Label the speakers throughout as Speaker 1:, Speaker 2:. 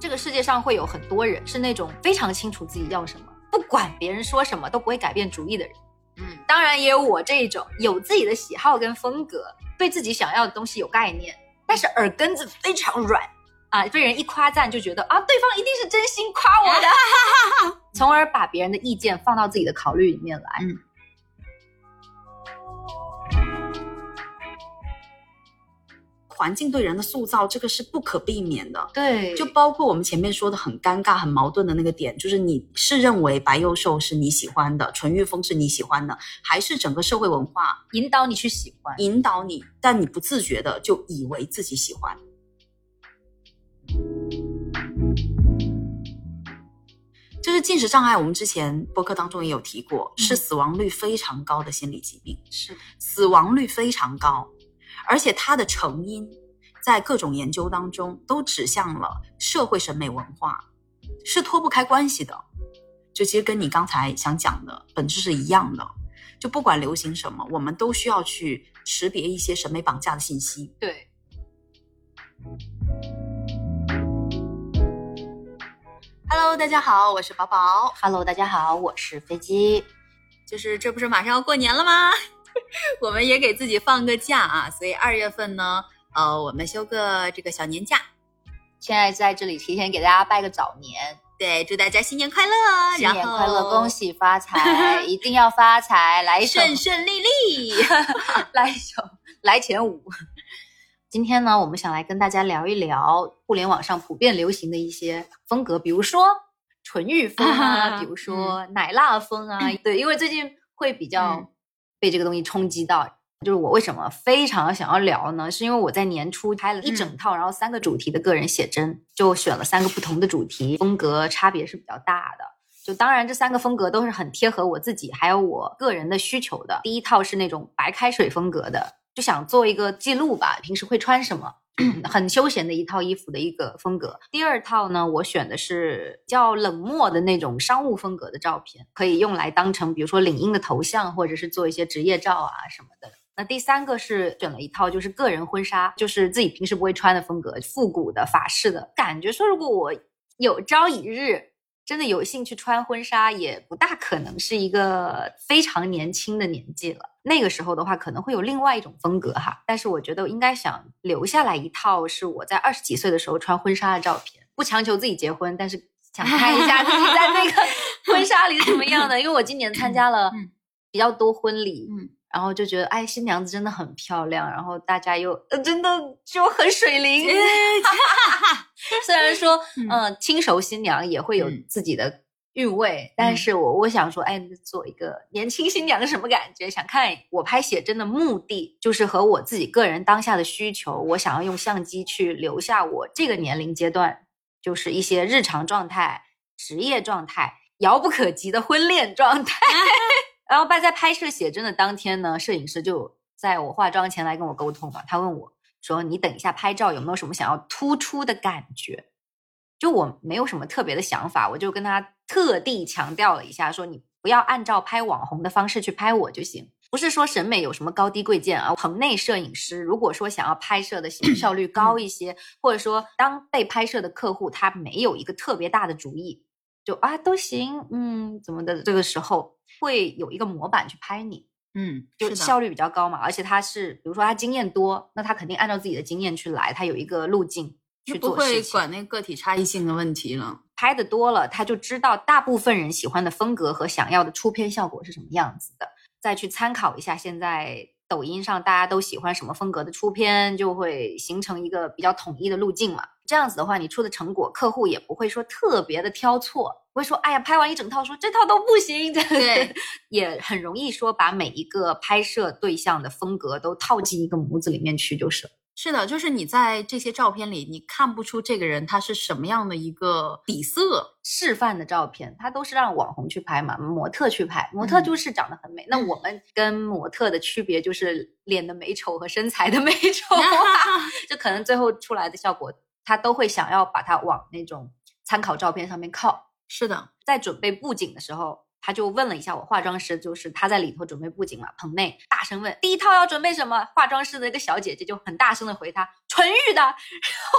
Speaker 1: 这个世界上会有很多人是那种非常清楚自己要什么，不管别人说什么都不会改变主意的人。
Speaker 2: 嗯，
Speaker 1: 当然也有我这种有自己的喜好跟风格，对自己想要的东西有概念，但是耳根子非常软啊，被人一夸赞就觉得啊，对方一定是真心夸我的，从而把别人的意见放到自己的考虑里面来。
Speaker 2: 嗯环境对人的塑造，这个是不可避免的。
Speaker 1: 对，
Speaker 2: 就包括我们前面说的很尴尬、很矛盾的那个点，就是你是认为白幼瘦是你喜欢的，纯欲风是你喜欢的，还是整个社会文化
Speaker 1: 引导你去喜欢。
Speaker 2: 引导你，但你不自觉的就以为自己喜欢？就是进食障碍，我们之前播客当中也有提过，是死亡率非常高的心理疾病，
Speaker 1: 是
Speaker 2: 死亡率非常高，而且它的成因在各种研究当中都指向了社会审美文化，是脱不开关系的。就其实跟你刚才想讲的本质是一样的，就不管流行什么，我们都需要去识别一些审美绑架的信息。
Speaker 1: 对。
Speaker 2: Hello，大家好，我是宝宝。
Speaker 1: Hello，大家好，我是飞机。
Speaker 2: 就是这不是马上要过年了吗？我们也给自己放个假啊，所以二月份呢，呃，我们休个这个小年假。
Speaker 1: 现在在这里提前给大家拜个早年，
Speaker 2: 对，祝大家新年快乐，
Speaker 1: 新年快乐，恭喜发财，一定要发财，来一首，
Speaker 2: 顺顺利利。
Speaker 1: 来一首，来前五。今天呢，我们想来跟大家聊一聊互联网上普遍流行的一些风格，比如说纯欲风啊，比如说奶辣风啊。对，因为最近会比较
Speaker 2: 嗯
Speaker 1: 被这个东西冲击到。就是我为什么非常想要聊呢？是因为我在年初拍了一整套，然后三个主题的个人写真，就选了三个不同的主题，风格差别是比较大的。就当然，这三个风格都是很贴合我自己还有我个人的需求的。第一套是那种白开水风格的，就想做一个记录吧，平时会穿什么，很休闲的一套衣服的一个风格。第二套呢，我选的是较冷漠的那种商务风格的照片，可以用来当成比如说领英的头像，或者是做一些职业照啊什么的。那第三个是选了一套就是个人婚纱，就是自己平时不会穿的风格，复古的法式的感觉。说如果我有朝一日真的有兴趣穿婚纱，也不大可能是一个非常年轻的年纪了。那个时候的话，可能会有另外一种风格哈。但是我觉得应该想留下来一套是我在二十几岁的时候穿婚纱的照片，不强求自己结婚，但是想看一下自己在那个 婚纱里是什么样的。因为我今年参加了比较多婚礼，
Speaker 2: 嗯
Speaker 1: 然后就觉得哎，新娘子真的很漂亮，然后大家又呃真的就很水灵。虽然说，
Speaker 2: 嗯
Speaker 1: 嗯、轻熟新娘也会有
Speaker 2: 嗯
Speaker 1: 自己的韵味，但是我我想说，哎，做一个年轻新娘是什么感觉？想看我拍写真的目的，就是和我自己个人当下的需求，我想要用相机去留下我这个年龄阶段，就是一些日常状态、职业状态、遥不可及的婚恋状态。然后在在拍摄写真的当天呢，摄影师就在我化妆前来跟我沟通嘛，他问我说：“你等一下拍照有没有什么想要突出的感觉？”就我没有什么特别的想法，我就跟他特地强调了一下，说你不要按照拍网红的方式去拍我就行，不是说审美有什么高低贵贱啊。棚内摄影师如果说想要拍摄的 效率高一些，或者说当被拍摄的客户他没有一个特别大的主意，就啊都行，嗯怎么的，这个时候会有一个模板去拍你。
Speaker 2: 嗯，
Speaker 1: 就是效率比较高嘛，而且他是，比如说他经验多，那他肯定按照自己的经验去来，他有一个路径去
Speaker 2: 就不会
Speaker 1: 做事情。
Speaker 2: 管那个体差异性的问题了。
Speaker 1: 拍的多了，他就知道大部分人喜欢的风格和想要的出片效果是什么样子的，再去参考一下现在抖音上大家都喜欢什么风格的出片，就会形成一个比较统一的路径嘛。这样子的话，你出的成果，客户也不会说特别的挑错，不会说哎呀拍完一整套说这套都不行，
Speaker 2: 对，
Speaker 1: 也很容易说把每一个拍摄对象的风格都套进一个模子里面去就是了。
Speaker 2: 是的，就是你在这些照片里，你看不出这个人他是什么样的一个底色。
Speaker 1: 示范的照片，他都是让网红去拍嘛，模特去拍，模特
Speaker 2: 嗯
Speaker 1: 就是长得很美。那我们跟模特的区别就是脸的美丑和身材的美丑，就可能最后出来的效果，他都会想要把它往那种参考照片上面靠。
Speaker 2: 是的，
Speaker 1: 在准备布景的时候，他就问了一下我化妆师，就是他在里头准备布景嘛，棚内大声问第一套要准备什么，化妆师的一个小姐姐就很大声的回他纯欲的，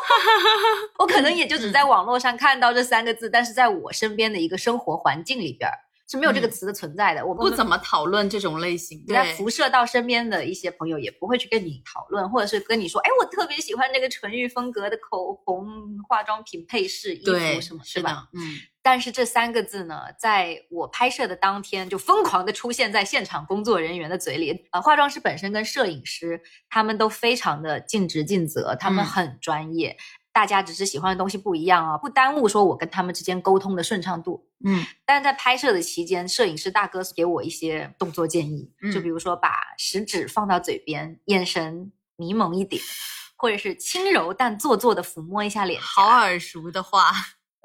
Speaker 1: 我可能也就只在网络上看到这三个字，但是在我身边的一个生活环境里边是没有这个词的存在的，我
Speaker 2: 不怎么讨论这种类型，
Speaker 1: 对，辐射到身边的一些朋友也不会去跟你讨论，或者是跟你说，哎，我特别喜欢那个纯欲风格的口红、化妆品、配饰、衣服什么，
Speaker 2: 是
Speaker 1: 吧？
Speaker 2: 嗯。
Speaker 1: 但是这三个字呢，在我拍摄的当天就疯狂的出现在现场工作人员的嘴里。呃，化妆师本身跟摄影师他们都非常的尽职尽责，他们很专业。大家只是喜欢的东西不一样啊，不耽误说我跟他们之间沟通的顺畅度。
Speaker 2: 嗯，
Speaker 1: 但是在拍摄的期间，摄影师大哥给我一些动作建议，就比如说把食指放到嘴边，眼神迷蒙一点，或者是轻柔但做作的抚摸一下脸
Speaker 2: 好耳熟的话。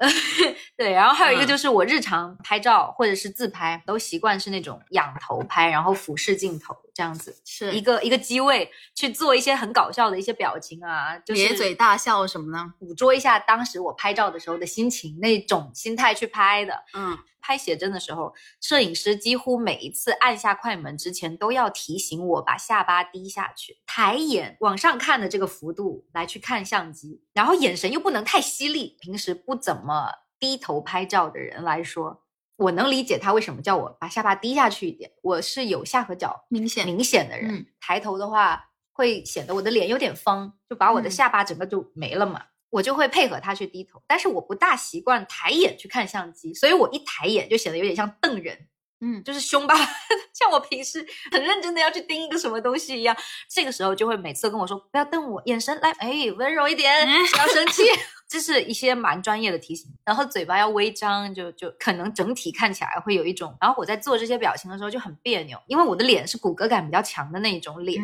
Speaker 1: 对，然后还有一个就是我日常拍照或者是自拍都习惯是那种仰头拍，然后俯视镜头这样子，
Speaker 2: 是
Speaker 1: 一个一个机位去做一些很搞笑的一些表情啊，就是
Speaker 2: 咧嘴大笑什么呢？
Speaker 1: 捕捉一下当时我拍照的时候的心情，那种心态去拍的。
Speaker 2: 嗯，
Speaker 1: 拍写真的时候，摄影师几乎每一次按下快门之前都要提醒我把下巴低下去，抬眼往上看的这个幅度来去看相机，然后眼神又不能太犀利。平时不怎么低头拍照的人来说，我能理解他为什么叫我把下巴低下去一点。我是有下颌角
Speaker 2: 明显
Speaker 1: 明显的人，抬头的话会显得我的脸有点方，就把我的下巴整个就没了嘛。我就会配合他去低头，但是我不大习惯抬眼去看相机，所以我一抬眼就显得有点像瞪人，
Speaker 2: 嗯，
Speaker 1: 就是凶巴巴，像我平时很认真的要去盯一个什么东西一样。这个时候就会每次跟我说不要瞪我，眼神来，哎，温柔一点，不要生气，这是一些蛮专业的提醒。然后嘴巴要微张，就就可能整体看起来会有一种。然后我在做这些表情的时候就很别扭，因为我的脸是骨骼感比较强的那一种脸，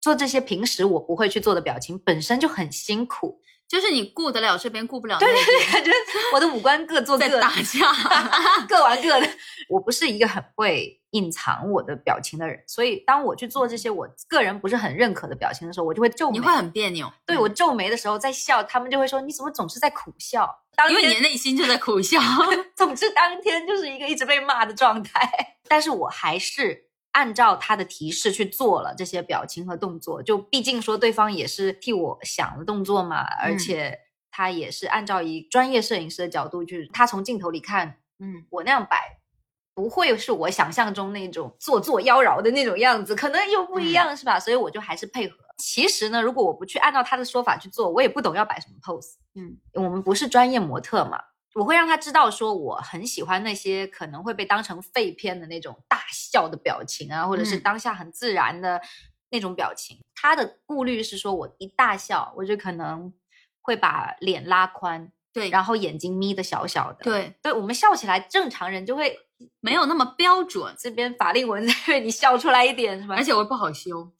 Speaker 1: 做这些平时我不会去做的表情本身就很辛苦。
Speaker 2: 就是你顾得了这边，顾不了那边。
Speaker 1: 对对对，感觉 我的五官各做 各
Speaker 2: 打架，
Speaker 1: 各玩各的。我不是一个很会隐藏我的表情的人，所以当我去做这些我个人不是很认可的表情的时候，我就会皱眉。
Speaker 2: 你会很别扭。
Speaker 1: 对我皱眉的时候在笑，他们就会说你怎么总是在苦笑？
Speaker 2: 因为你的内心就在苦笑。
Speaker 1: 总之当天就是一个一直被骂的状态，但是我还是。按照他的提示去做了这些表情和动作，就毕竟说对方也是替我想的动作嘛，而且他也是按照一专业摄影师的角度，就是他从镜头里看，
Speaker 2: 嗯，
Speaker 1: 我那样摆不会是我想象中那种做作妖娆的那种样子，可能又不一样，是吧？所以我就还是配合。其实呢，如果我不去按照他的说法去做，我也不懂要摆什么 pose。
Speaker 2: 嗯，
Speaker 1: 我们不是专业模特嘛。我会让他知道，说我很喜欢那些可能会被当成废片的那种大笑的表情啊，或者是当下很自然的那种表情。他的顾虑是说，我一大笑，我就可能会把脸拉宽，
Speaker 2: 对，
Speaker 1: 然后眼睛眯的小小的，
Speaker 2: 对，
Speaker 1: 对我们笑起来，正常人就会。
Speaker 2: 没有那么标准，
Speaker 1: 这边法令纹在 为你笑出来一点是吧？
Speaker 2: 而且我不好修，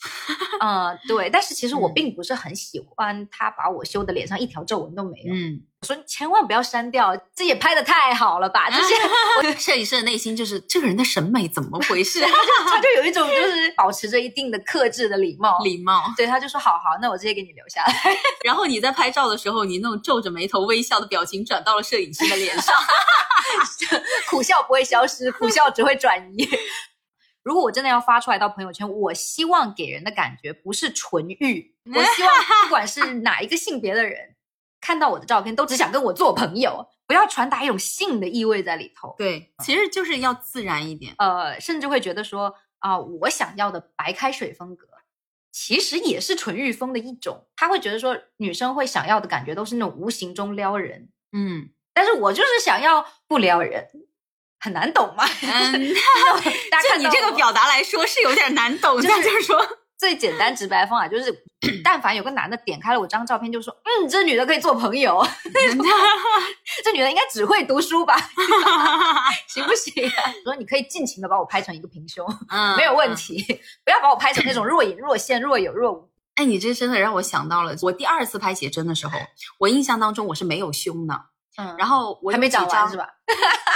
Speaker 1: 嗯，对。但是其实我并不是很喜欢他把我修的脸上一条皱纹都没有。
Speaker 2: 嗯，
Speaker 1: 我说你千万不要删掉，这也拍的太好了吧？这些
Speaker 2: 摄影师的内心就是这个人的审美怎么回事？
Speaker 1: 他就有一种就是保持着一定的克制的礼貌，
Speaker 2: 礼貌。
Speaker 1: 对，他就说好好，那我直接给你留下来。
Speaker 2: 然后你在拍照的时候，你那种皱着眉头微笑的表情转到了摄影师的脸上。
Speaker 1: 苦笑不会消失，苦笑只会转移。如果我真的要发出来到朋友圈，我希望给人的感觉不是纯欲，我希望不管是哪一个性别的人看到我的照片，都只想跟我做朋友，不要传达一种性的意味在里头。
Speaker 2: 对，其实就是要自然一点。
Speaker 1: 呃，甚至会觉得说啊，我想要的白开水风格，其实也是纯欲风的一种。他会觉得说，女生会想要的感觉都是那种无形中撩人。
Speaker 2: 嗯。
Speaker 1: 但是我就是想要不撩人，很难懂吗。
Speaker 2: 嗯，就你这个表达来说是有点难懂。就是说，
Speaker 1: 最简单直白的方法就是，但凡有个男的点开了我张照片，就说：“嗯，这女的可以做朋友。这女的应该只会读书吧？行不行？” 说你可以尽情的把我拍成一个平胸，嗯没有问题。不要把我拍成那种若隐若现、若有若无。
Speaker 2: 哎，你这真的让我想到了，我第二次拍写真的时候，我印象当中我是没有胸的。
Speaker 1: 嗯，
Speaker 2: 然后我
Speaker 1: 还没长完是吧？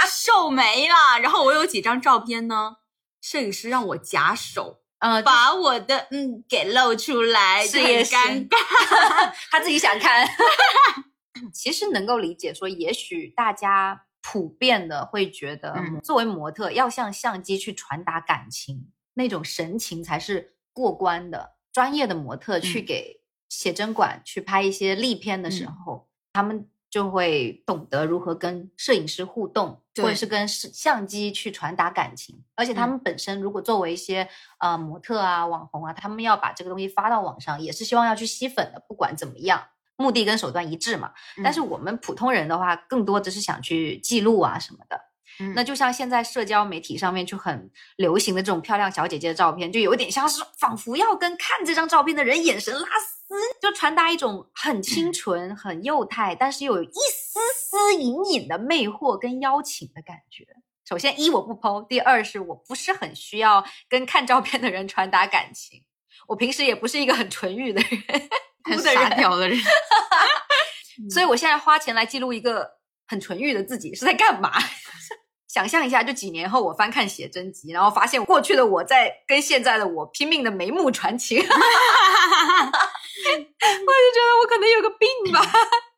Speaker 2: 瘦没了。然后我有几张照片呢？摄影师让我假手，
Speaker 1: 嗯，
Speaker 2: 把我的嗯给露出来，
Speaker 1: 是也
Speaker 2: 尴尬。
Speaker 1: 他自己想看。其实能够理解，说也许大家普遍的会觉得，
Speaker 2: 嗯
Speaker 1: 作为模特要向相机去传达感情，那种神情才是过关的。专业的模特去
Speaker 2: 嗯
Speaker 1: 给写真馆去拍一些立片的时
Speaker 2: 嗯
Speaker 1: 候，他们就会懂得如何跟摄影师互动，或者是跟摄相机去传达感情。而且他
Speaker 2: 嗯
Speaker 1: 们本身如果作为一些呃模特啊、网红啊，他们要把这个东西发到网上，也是希望要去吸粉的。不管怎么样，目的跟手段一致嘛。但是
Speaker 2: 嗯
Speaker 1: 我们普通人的话，更多只是想去记录啊什么的。
Speaker 2: 嗯
Speaker 1: 那就像现在社交媒体上面就很流行的这种漂亮小姐姐的照片，就有点像是仿佛要跟看这张照片的人眼神拉丝，就传达一种很清纯、很幼态，但是又有一丝丝隐隐的魅惑跟邀请的感觉。首先，一我不剖；第二是我不是很需要跟看照片的人传达感情。我平时也不是一个很纯欲的人，
Speaker 2: 很傻
Speaker 1: 哭的人，
Speaker 2: 屌的人，
Speaker 1: 所以我现在花钱来记录一个很纯欲的自己是在干嘛？想象一下，就几年后我翻看写真集，然后发现过去的我在跟现在的我拼命的眉目传情，我就觉得我可能有个病吧。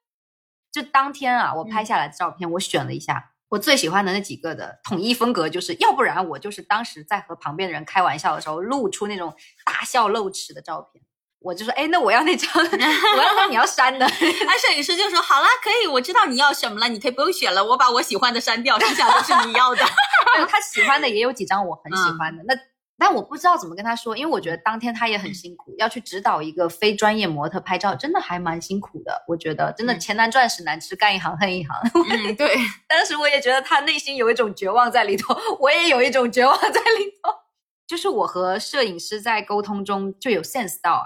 Speaker 1: 就当天啊，我拍下来的照片，我选了一下我最喜欢的那几个的统一风格，就是要不然我就是当时在和旁边的人开玩笑的时候露出那种大笑露齿的照片。我就说，哎，那我要那张，我要说你要删的。
Speaker 2: 那，摄影师就说好啦，可以，我知道你要什么了，你可以不用选了，我把我喜欢的删掉，剩下都是你要的。
Speaker 1: 他喜欢的也有几张我很喜欢的，那但我不知道怎么跟他说，因为我觉得当天他也很辛苦，要去指导一个非专业模特拍照，真的还蛮辛苦的。我觉得真的
Speaker 2: 嗯
Speaker 1: 钱难赚，屎难吃，干一行恨一行。
Speaker 2: 嗯，对，
Speaker 1: 当时我也觉得他内心有一种绝望在里头，我也有一种绝望在里头。就是我和摄影师在沟通中就有 sense 到啊，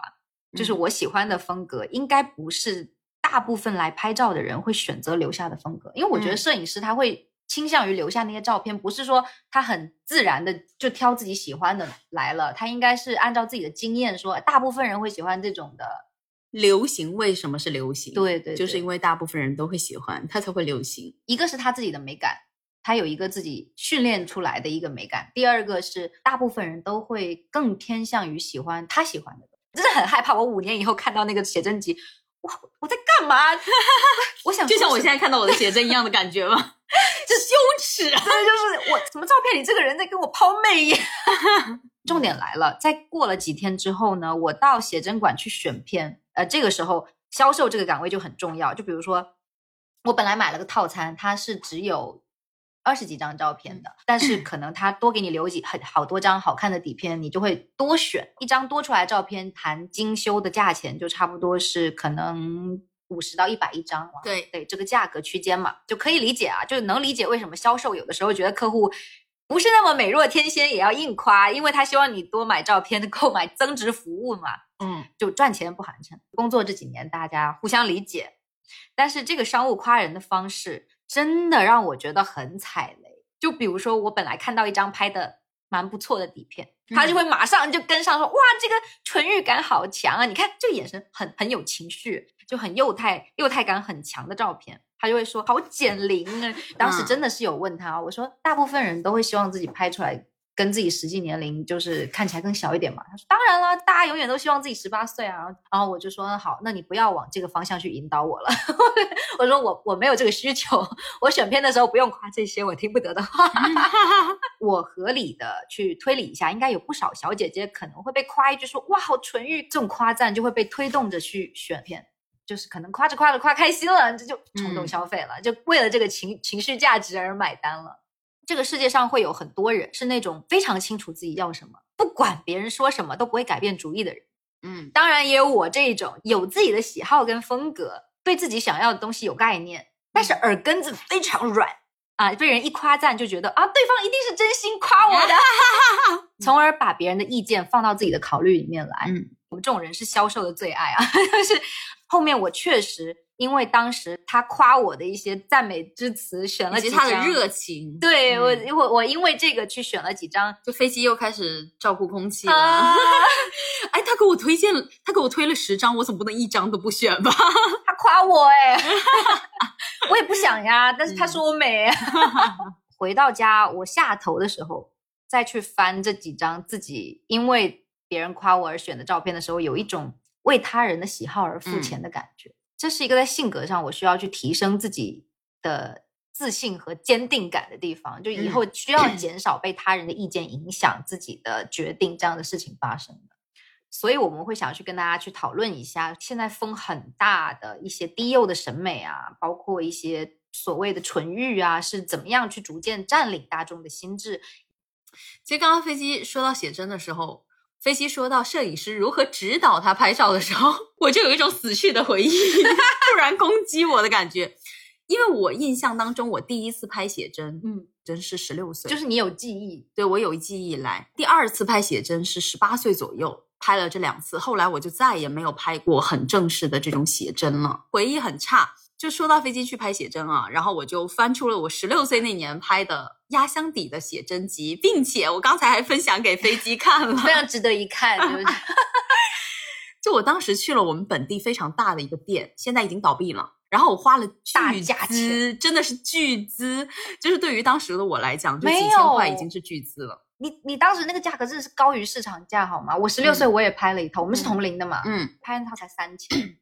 Speaker 1: 就是
Speaker 2: 嗯
Speaker 1: 我喜欢的风格应该不是大部分来拍照的人会选择留下的风格，因为我觉得
Speaker 2: 嗯
Speaker 1: 摄影师他会倾向于留下那些照片，不是说他很自然的就挑自己喜欢的来了，他应该是按照自己的经验说，大部分人会喜欢这种的。
Speaker 2: 流行为什么是流行？
Speaker 1: 对对，对
Speaker 2: 就是因为大部分人都会喜欢，它才会流行。
Speaker 1: 一个是他自己的美感，他有一个自己训练出来的一个美感；第二个是大部分人都会更偏向于喜欢他喜欢的。真的很害怕，我五年以后看到那个写真集，我，我在干嘛？我想
Speaker 2: 就像我现在看到我的写真一样的感觉吗？这 羞耻啊！
Speaker 1: 就是我怎么照片里这个人在跟我抛媚眼。重点来了，在过了几天之后呢，我到写真馆去选片，呃，这个时候销售这个岗位就很重要。就比如说，我本来买了个套餐，它是只有二十几张照片的，但是可能他多给你留几很好多张好看的底片，你就会多选一张多出来照片，谈精修的价钱就差不多是可能五十到一百一张了。
Speaker 2: 对，
Speaker 1: 对这个价格区间嘛，就可以理解啊，就是能理解为什么销售有的时候觉得客户不是那么美若天仙也要硬夸，因为他希望你多买照片，购买增值服务嘛，
Speaker 2: 嗯，
Speaker 1: 就赚钱不寒碜。工作这几年大家互相理解，但是这个商务夸人的方式真的让我觉得很踩雷。就比如说我本来看到一张拍的蛮不错的底片，他就会马上就跟上说：“哇，这个纯欲感好强啊！你看这个眼神很很有情绪，就很幼态，幼态感很强的照片。”他就会说：“好减龄啊！”当时真的是有问他，我说：“大部分人都会希望自己拍出来跟自己实际年龄就是看起来更小一点嘛。”他说：“当然了，大家永远都希望自己十八岁啊。”然后然后我就说：“好，那你不要往这个方向去引导我了。”我说我：“我没有这个需求，我选片的时候不用夸这些我听不得的话。”我合理的去推理一下，应该有不少小姐姐可能会被夸一句说哇好纯欲，这种夸赞就会被推动着去选片，就是可能夸着夸着夸开心了，这就冲动
Speaker 2: 嗯
Speaker 1: 消费了，就为了这个情情绪价值而买单了。这个世界上会有很多人是那种非常清楚自己要什么，不管别人说什么都不会改变主意的人。
Speaker 2: 嗯，
Speaker 1: 当然也有我这种有自己的喜好跟风格，对自己想要的东西有概念，但是耳根子非常软啊，被人一夸赞就觉得啊，对方一定是真心夸我的，从而把别人的意见放到自己的考虑里面来。
Speaker 2: 嗯，
Speaker 1: 我们这种人是销售的最爱啊，但是后面我确实因为当时他夸我的一些赞美之词，选了
Speaker 2: 以及他的。热情，
Speaker 1: 对我
Speaker 2: 嗯，
Speaker 1: 我我因为这个去选了几张
Speaker 2: 就飞机又开始照顾空气了。
Speaker 1: 啊，
Speaker 2: 哎，他给我推荐了，他给我推了十张，我总不能一张都不选吧？
Speaker 1: 他夸我哎、我也不想呀，但是他说我美。回到家，我下头的时候，再去翻这几张自己因为别人夸我而选的照片的时候，有一种为他人的喜好而付钱的感觉。这是一个在性格上我需要去提升自己的自信和坚定感的地方，就以后需要减少被他人的意见影响自己的决定这样的事情发生的。所以我们会想去跟大家去讨论一下，现在风很大的一些低幼的审美啊，包括一些所谓的纯欲啊，是怎么样去逐渐占领大众的心智。
Speaker 2: 其实刚刚飞机说到写真的时候，飞机说到摄影师如何指导他拍照的时候，我就有一种死去的回忆 突然攻击我的感觉。因为我印象当中，我第一次拍写真，
Speaker 1: 嗯，
Speaker 2: 真是十六岁，
Speaker 1: 就是你有记忆，
Speaker 2: 对我有记忆以来，第二次拍写真是十八岁左右拍了这两次，后来我就再也没有拍过很正式的这种写真了，回忆很差。就说到飞机去拍写真啊，然后我就翻出了我十六岁那年拍的压箱底的写真集，并且我刚才还分享给飞机看了，
Speaker 1: 非常值得一看，对不对？
Speaker 2: 就我当时去了我们本地非常大的一个店，现在已经倒闭了。然后我花了巨资，真的是巨资，就是对于当时的我来讲，就几千块已经是巨资了。
Speaker 1: 你你当时那个价格真的是高于市场价，好吗？我十六岁我也拍了一套，我们是同龄的嘛，
Speaker 2: 嗯，
Speaker 1: 拍那套才三千，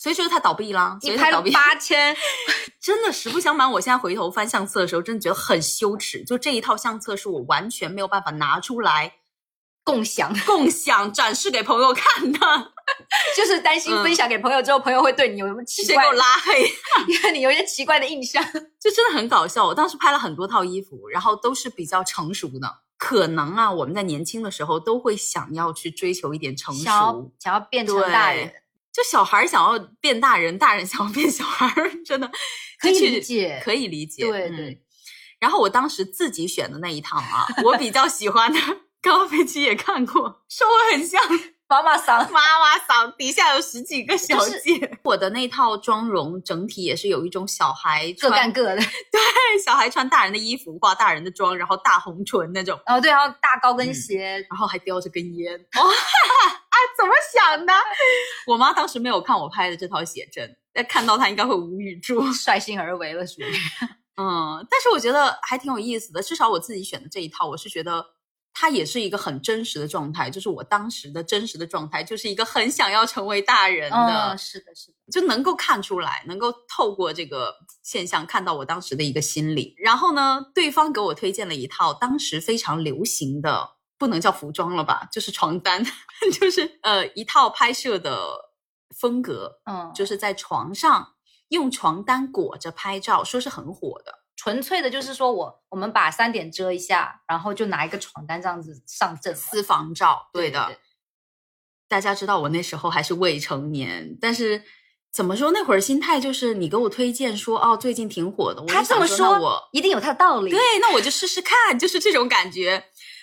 Speaker 2: 所以说它倒闭了，
Speaker 1: 你拍了八千，
Speaker 2: 真的实不相瞒，我现在回头翻相册的时候，真的觉得很羞耻。就这一套相册是我完全没有办法拿出来
Speaker 1: 共享、
Speaker 2: 共享展示给朋友看的。
Speaker 1: 就是担心分享给朋友之后，朋友会对你有什么奇怪，
Speaker 2: 给我拉黑，
Speaker 1: 因为你有一些奇怪的印象，
Speaker 2: 就真的很搞笑。我当时拍了很多套衣服，然后都是比较成熟的。可能啊，我们在年轻的时候都会想要去追求一点成熟，
Speaker 1: 想要变成大人。
Speaker 2: 就小孩想要变大人，大人想要变小孩，真的
Speaker 1: 可以理解，
Speaker 2: 可以理解。
Speaker 1: 对对。
Speaker 2: 然后我当时自己选的那一套啊，我比较喜欢的，高飞机也看过，说我很像。
Speaker 1: 妈妈桑，
Speaker 2: 妈妈桑底下有十几个小姐。我的那套妆容整体也是有一种小孩
Speaker 1: 各干各的，
Speaker 2: 对，小孩穿大人的衣服，化大人的妆，然后大红唇那种。
Speaker 1: 哦，对，然后大高跟鞋，
Speaker 2: 然后还叼着根烟。哇，啊，怎么想的？我妈当时没有看我拍的这套写真，但看到她应该会无语住，
Speaker 1: 率性而为了，属于。
Speaker 2: 嗯，但是我觉得还挺有意思的，至少我自己选的这一套，我是觉得。它也是一个很真实的状态，就是我当时的真实的状态，就是一个很想要成为大人的，
Speaker 1: 是的，是的，
Speaker 2: 就能够看出来，能够透过这个现象看到我当时的一个心理。然后呢，对方给我推荐了一套当时非常流行的，不能叫服装了吧，就是床单，就是呃一套拍摄的风格，
Speaker 1: 嗯，
Speaker 2: 就是在床上用床单裹着拍照，说是很火的。
Speaker 1: 纯粹的就是说我我们把三点遮一下，然后就拿一个床单这样子上阵
Speaker 2: 私房照。对的，大家知道我那时候还是未成年，但是怎么说那会儿心态就是你给我推荐说哦最近挺火的，
Speaker 1: 他这么
Speaker 2: 说我
Speaker 1: 一定有他的道理。
Speaker 2: 对，那我就试试看，就是这种感觉。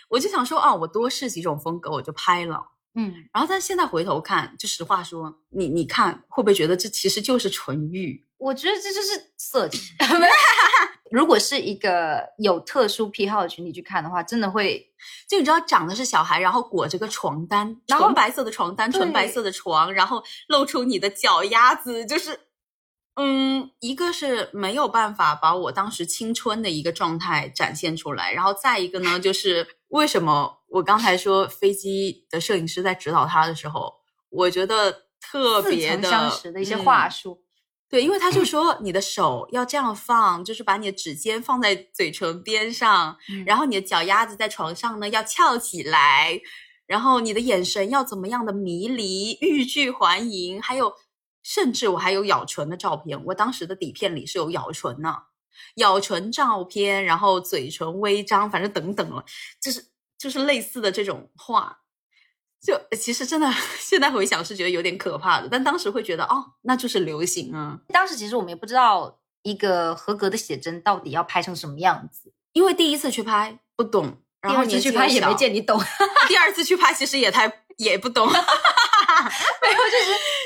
Speaker 2: 我就想说哦，我多试几种风格，我就拍了。
Speaker 1: 嗯，
Speaker 2: 然后但现在回头看，就实话说，你你看会不会觉得这其实就是纯欲？
Speaker 1: 我觉得这就是色情。如果是一个有特殊癖好的群体去看的话，真的会，
Speaker 2: 就你知道长的是小孩，然后裹着个床单，纯白色的床单，纯白色的床，然后露出你的脚丫子，就是，嗯，一个是没有办法把我当时青春的一个状态展现出来，然后再一个呢，就是为什么我刚才说飞机的摄影师在指导他的时候，我觉得特别的
Speaker 1: 相识的一些话术。
Speaker 2: 对，因为他就说你的手要这样放，就是把你的指尖放在嘴唇边上，然后你的脚丫子在床上呢要翘起来，然后你的眼神要怎么样的迷离、欲拒还迎，还有甚至我还有咬唇的照片，我当时的底片里是有咬唇呢，咬唇照片，然后嘴唇微张，反正等等了，就是就是类似的这种话。就其实真的，现在回想是觉得有点可怕的，但当时会觉得哦，那就是流行啊。
Speaker 1: 当时其实我们也不知道一个合格的写真到底要拍成什么样子，
Speaker 2: 因为第一次去拍不懂，然后
Speaker 1: 次去拍也没见你懂，
Speaker 2: 第二次去拍其实也太也不懂，没
Speaker 1: 有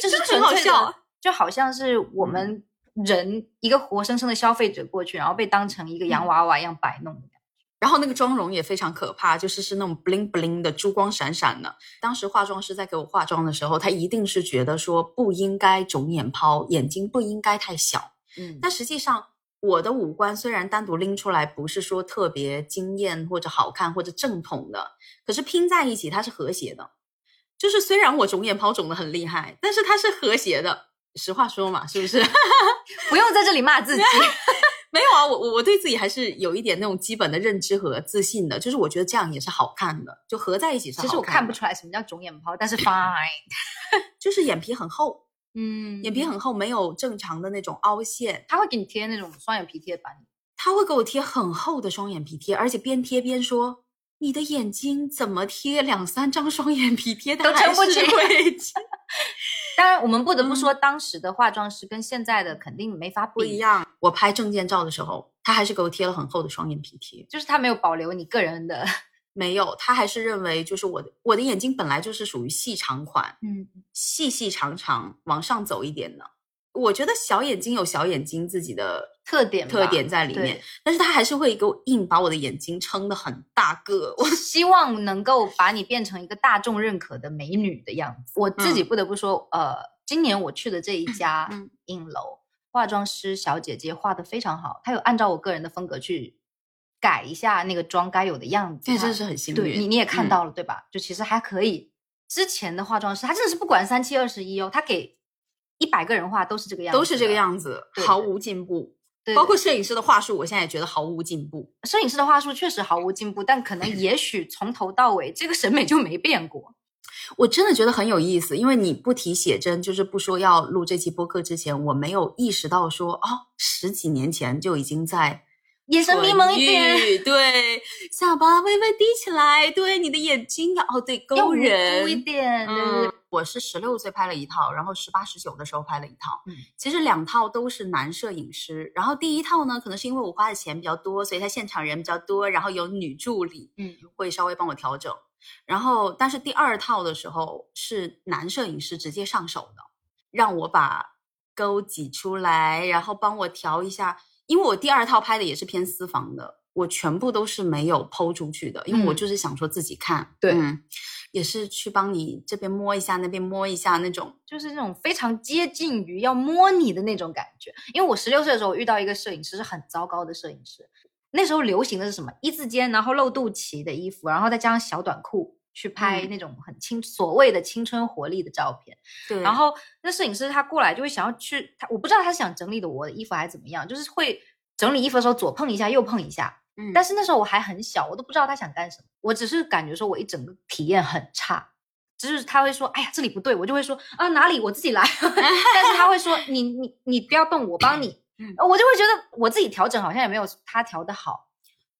Speaker 1: 就是就是
Speaker 2: 很好笑，
Speaker 1: 就好像是我们人一个活生生的消费者过去，然后被当成一个洋娃娃一样摆弄。
Speaker 2: 然后那个妆容也非常可怕，就是是那种 bling bling 的珠光闪闪的。当时化妆师在给我化妆的时候，他一定是觉得说不应该肿眼泡，眼睛不应该太小。
Speaker 1: 嗯，
Speaker 2: 但实际上我的五官虽然单独拎出来不是说特别惊艳或者好看或者正统的，可是拼在一起它是和谐的。就是虽然我肿眼泡肿的很厉害，但是它是和谐的。实话说嘛，是不是？
Speaker 1: 不用在这里骂自己。
Speaker 2: 没有啊，我我我对自己还是有一点那种基本的认知和自信的，就是我觉得这样也是好看的，就合在一起是好看的。
Speaker 1: 其实我看不出来什么叫肿眼泡，但是 fine，
Speaker 2: 就是眼皮很厚，
Speaker 1: 嗯
Speaker 2: 眼皮很厚，没有正常的那种凹陷。
Speaker 1: 他会给你贴那种双眼皮贴吧，
Speaker 2: 他会给我贴很厚的双眼皮贴，而且边贴边说：“你的眼睛怎么贴两三张双眼皮贴，它
Speaker 1: 都撑不起
Speaker 2: 会
Speaker 1: 当然，我们不得不
Speaker 2: 嗯
Speaker 1: 说，当时的化妆师跟现在的肯定没法比
Speaker 2: 不一，样。”我拍证件照的时候，他还是给我贴了很厚的双眼皮贴。
Speaker 1: 就是他没有保留你个人的，
Speaker 2: 没有，他还是认为就是我的我的眼睛本来就是属于细长款，
Speaker 1: 嗯，
Speaker 2: 细细长长往上走一点的。我觉得小眼睛有小眼睛自己的
Speaker 1: 特点
Speaker 2: 特点在里面，但是他还是会给我硬把我的眼睛撑得很大个。我
Speaker 1: 希望能够把你变成一个大众认可的美女的样子。我自己不得不说，呃，今年我去的这一家
Speaker 2: 嗯
Speaker 1: 影楼，化妆师小姐姐画的非常好，她有按照我个人的风格去改一下那个妆该有的样子。对
Speaker 2: 这真是很幸运。
Speaker 1: 你你也看
Speaker 2: 嗯
Speaker 1: 到了、对吧？就其实还可以。之前的化妆师，他真的是不管三七二十一哦，他给一百个人画都是这个样子，
Speaker 2: 都是这个。样子，毫无进步。
Speaker 1: 对，
Speaker 2: 包括摄影师的话术，我现在也觉得毫无进步。
Speaker 1: 摄影师的话术确实毫无进步，但可能也许从头到尾这个审美就没变过。
Speaker 2: 我真的觉得很有意思，因为你不提写真，就是不说要录这期播客之前，我没有意识到说，哦，十几年前就已经在
Speaker 1: 眼神迷蒙一点，
Speaker 2: 对，下巴微微低起来，对，你的眼睛要哦，对，勾人
Speaker 1: 辜一点，对对对
Speaker 2: 嗯，我是十六岁拍了一套，然后十八、十九的时候拍了一套。
Speaker 1: 嗯
Speaker 2: 其实两套都是男摄影师，然后第一套呢，可能是因为我花的钱比较多，所以他现场人比较多，然后有女助理，
Speaker 1: 嗯，
Speaker 2: 会稍微帮我调整。然后，但是第二套的时候是男摄影师直接上手的，让我把沟挤出来，然后帮我调一下。因为我第二套拍的也是偏私房的，我全部都是没有剖出去的，因为我
Speaker 1: 嗯
Speaker 2: 就是想说自己看，
Speaker 1: 对
Speaker 2: 嗯，也是去帮你这边摸一下，那边摸一下那种。
Speaker 1: 就是那种非常接近于要摸你的那种感觉。因为我十六岁的时候我遇到一个摄影师是很糟糕的摄影师，那时候流行的是什么一字肩，然后露肚脐的衣服，然后再加上小短裤。去拍
Speaker 2: 嗯
Speaker 1: 那种很青所谓的青春活力的照片，
Speaker 2: 对，
Speaker 1: 然后那摄影师他过来就会想要去，他我不知道他是想整理的我的衣服还是怎么样，就是会整理衣服的时候左碰一下右碰一下，
Speaker 2: 嗯，
Speaker 1: 但是那时候我还很小，我都不知道他想干什么，我只是感觉说我一整个体验很差。就是他会说，哎呀，这里不对，我就会说啊哪里？我自己来，但是他会说你你你不要动，我帮你，
Speaker 2: 嗯。
Speaker 1: 我就会觉得我自己调整好像也没有他调的好，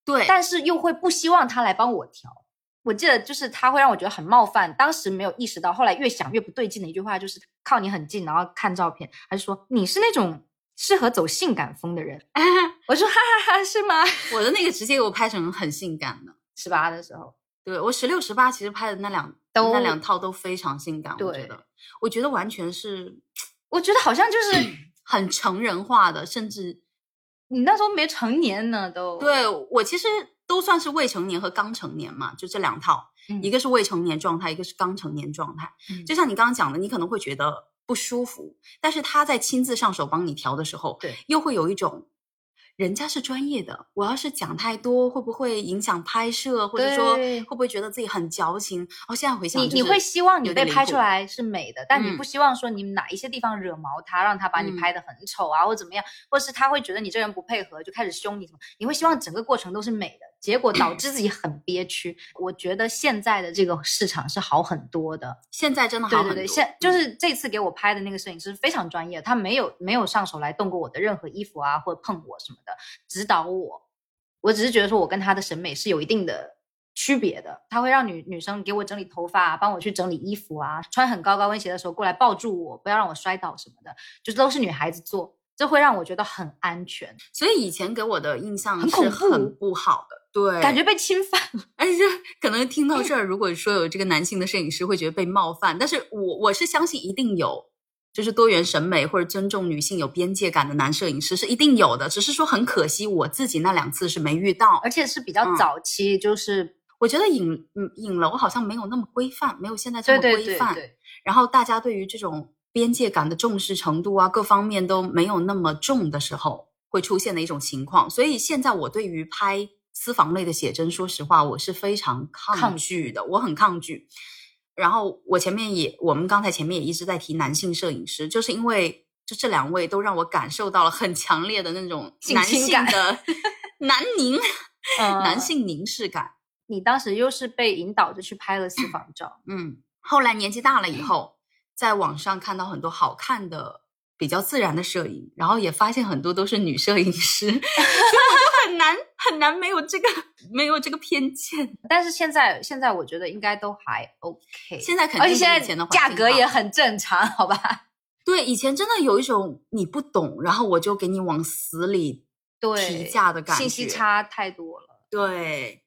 Speaker 2: 对，
Speaker 1: 但是又会不希望他来帮我调。我记得就是他会让我觉得很冒犯，当时没有意识到，后来越想越不对劲的一句话就是靠你很近，然后看照片，他就说你是那种适合走性感风的人。我说哈哈哈，是吗？
Speaker 2: 我的那个直接给我拍成很性感的。
Speaker 1: 十八的时候，
Speaker 2: 对我十六、十八，其实拍的那两
Speaker 1: 都
Speaker 2: 那两套都非常性感，我觉得，我觉得完全是
Speaker 1: 我觉得好像就是
Speaker 2: 很成人化的，甚至
Speaker 1: 你那时候没成年呢，都
Speaker 2: 对我其实都算是未成年和刚成年嘛，就这两套，
Speaker 1: 嗯
Speaker 2: 一个是未成年状态，一个是刚成年状态。
Speaker 1: 嗯
Speaker 2: 就像你刚刚讲的，你可能会觉得不舒服，但是他在亲自上手帮你调的时候，
Speaker 1: 对，
Speaker 2: 又会有一种。人家是专业的，我要是讲太多，会不会影响拍摄？或者说
Speaker 1: 对
Speaker 2: 会不会觉得自己很矫情？哦，现在回想、
Speaker 1: 你你会希望你被拍出来是美的，但你
Speaker 2: 嗯
Speaker 1: 不希望说你哪一些地方惹毛他，让他把你
Speaker 2: 嗯
Speaker 1: 拍的很丑啊，或怎么样，或是他会觉得你这人不配合，就开始凶你什么？你会希望整个过程都是美的，结果导致自己很憋屈。我觉得现在的这个市场是好很多的，
Speaker 2: 现在真的好很多。
Speaker 1: 对对对，现就
Speaker 2: 嗯
Speaker 1: 是这次给我拍的那个摄影师非常专业，他没有没有上手来动过我的任何衣服啊，或者碰我什么的，指导我。我只是觉得说我跟他的审美是有一定的区别的，他会让女女生给我整理头发啊，帮我去整理衣服啊，穿很高高跟鞋的时候过来抱住我，不要让我摔倒什么的，就是都是女孩子做，这会让我觉得很安全，
Speaker 2: 所以以前给我的印象是
Speaker 1: 很
Speaker 2: 不好的，对，
Speaker 1: 感觉被侵犯。
Speaker 2: 而且可能听到这儿，如果说有这个男性的摄影师会觉得被冒犯，但是我我是相信一定有，就是多元审美或者尊重女性有边界感的男摄影师是一定有的，只是说很可惜我自己那两次是没遇到，
Speaker 1: 而且是比较
Speaker 2: 嗯。
Speaker 1: 早期，就是
Speaker 2: 我觉得影嗯影楼好像没有那么规范，没有现在这么规范，
Speaker 1: 对对对，
Speaker 2: 然后大家对于这种边界感的重视程度啊，各方面都没有那么重的时候，会出现的一种情况。所以现在我对于拍私房类的写真，说实话，我是非常抗
Speaker 1: 抗
Speaker 2: 拒的，我很抗拒。然后我前面也，我们刚才前面也一直在提男性摄影师，就是因为。就这两位都让我感受到了很强烈的那种 男性的 男凝、
Speaker 1: 嗯
Speaker 2: 男性凝视感。
Speaker 1: 你当时又是被引导着去拍了私房照，
Speaker 2: 嗯，后来年纪大了以后，在网上看到很多好看的、比较自然的摄影，然后也发现很多都是女摄影师，所以我就很难很难没有这个没有这个偏见。
Speaker 1: 但是现在现在我觉得应该都还 OK，
Speaker 2: 现在肯定
Speaker 1: 而且现在
Speaker 2: 比以前的环
Speaker 1: 价格也很正常，好吧？
Speaker 2: 对，以前真的有一种你不懂，然后我就给你往死里
Speaker 1: 对，
Speaker 2: 提价的感觉，
Speaker 1: 信息差太多了。
Speaker 2: 对，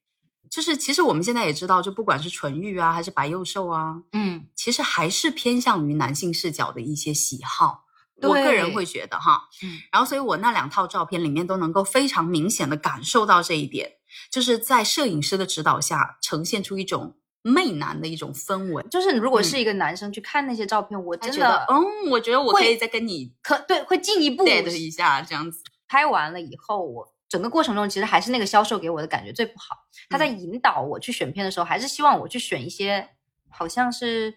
Speaker 2: 就是其实我们现在也知道，就不管是纯欲啊，还是白幼瘦啊，
Speaker 1: 嗯，
Speaker 2: 其实还是偏向于男性视角的一些喜好。我个人会觉得哈，
Speaker 1: 嗯，
Speaker 2: 然后所以我那两套照片里面都能够非常明显的感受到这一点，就是在摄影师的指导下，呈现出一种媚男的一种氛围。
Speaker 1: 就是如果
Speaker 2: 嗯
Speaker 1: 是一个男生去看那些照片，我真的，
Speaker 2: 嗯，我觉得我可以再跟你
Speaker 1: 可对会进一步
Speaker 2: date 一下这样子。
Speaker 1: 拍完了以后，我整个过程中其实还是那个销售给我的感觉最不好。他
Speaker 2: 嗯
Speaker 1: 在引导我去选片的时候，还是希望我去选一些好像是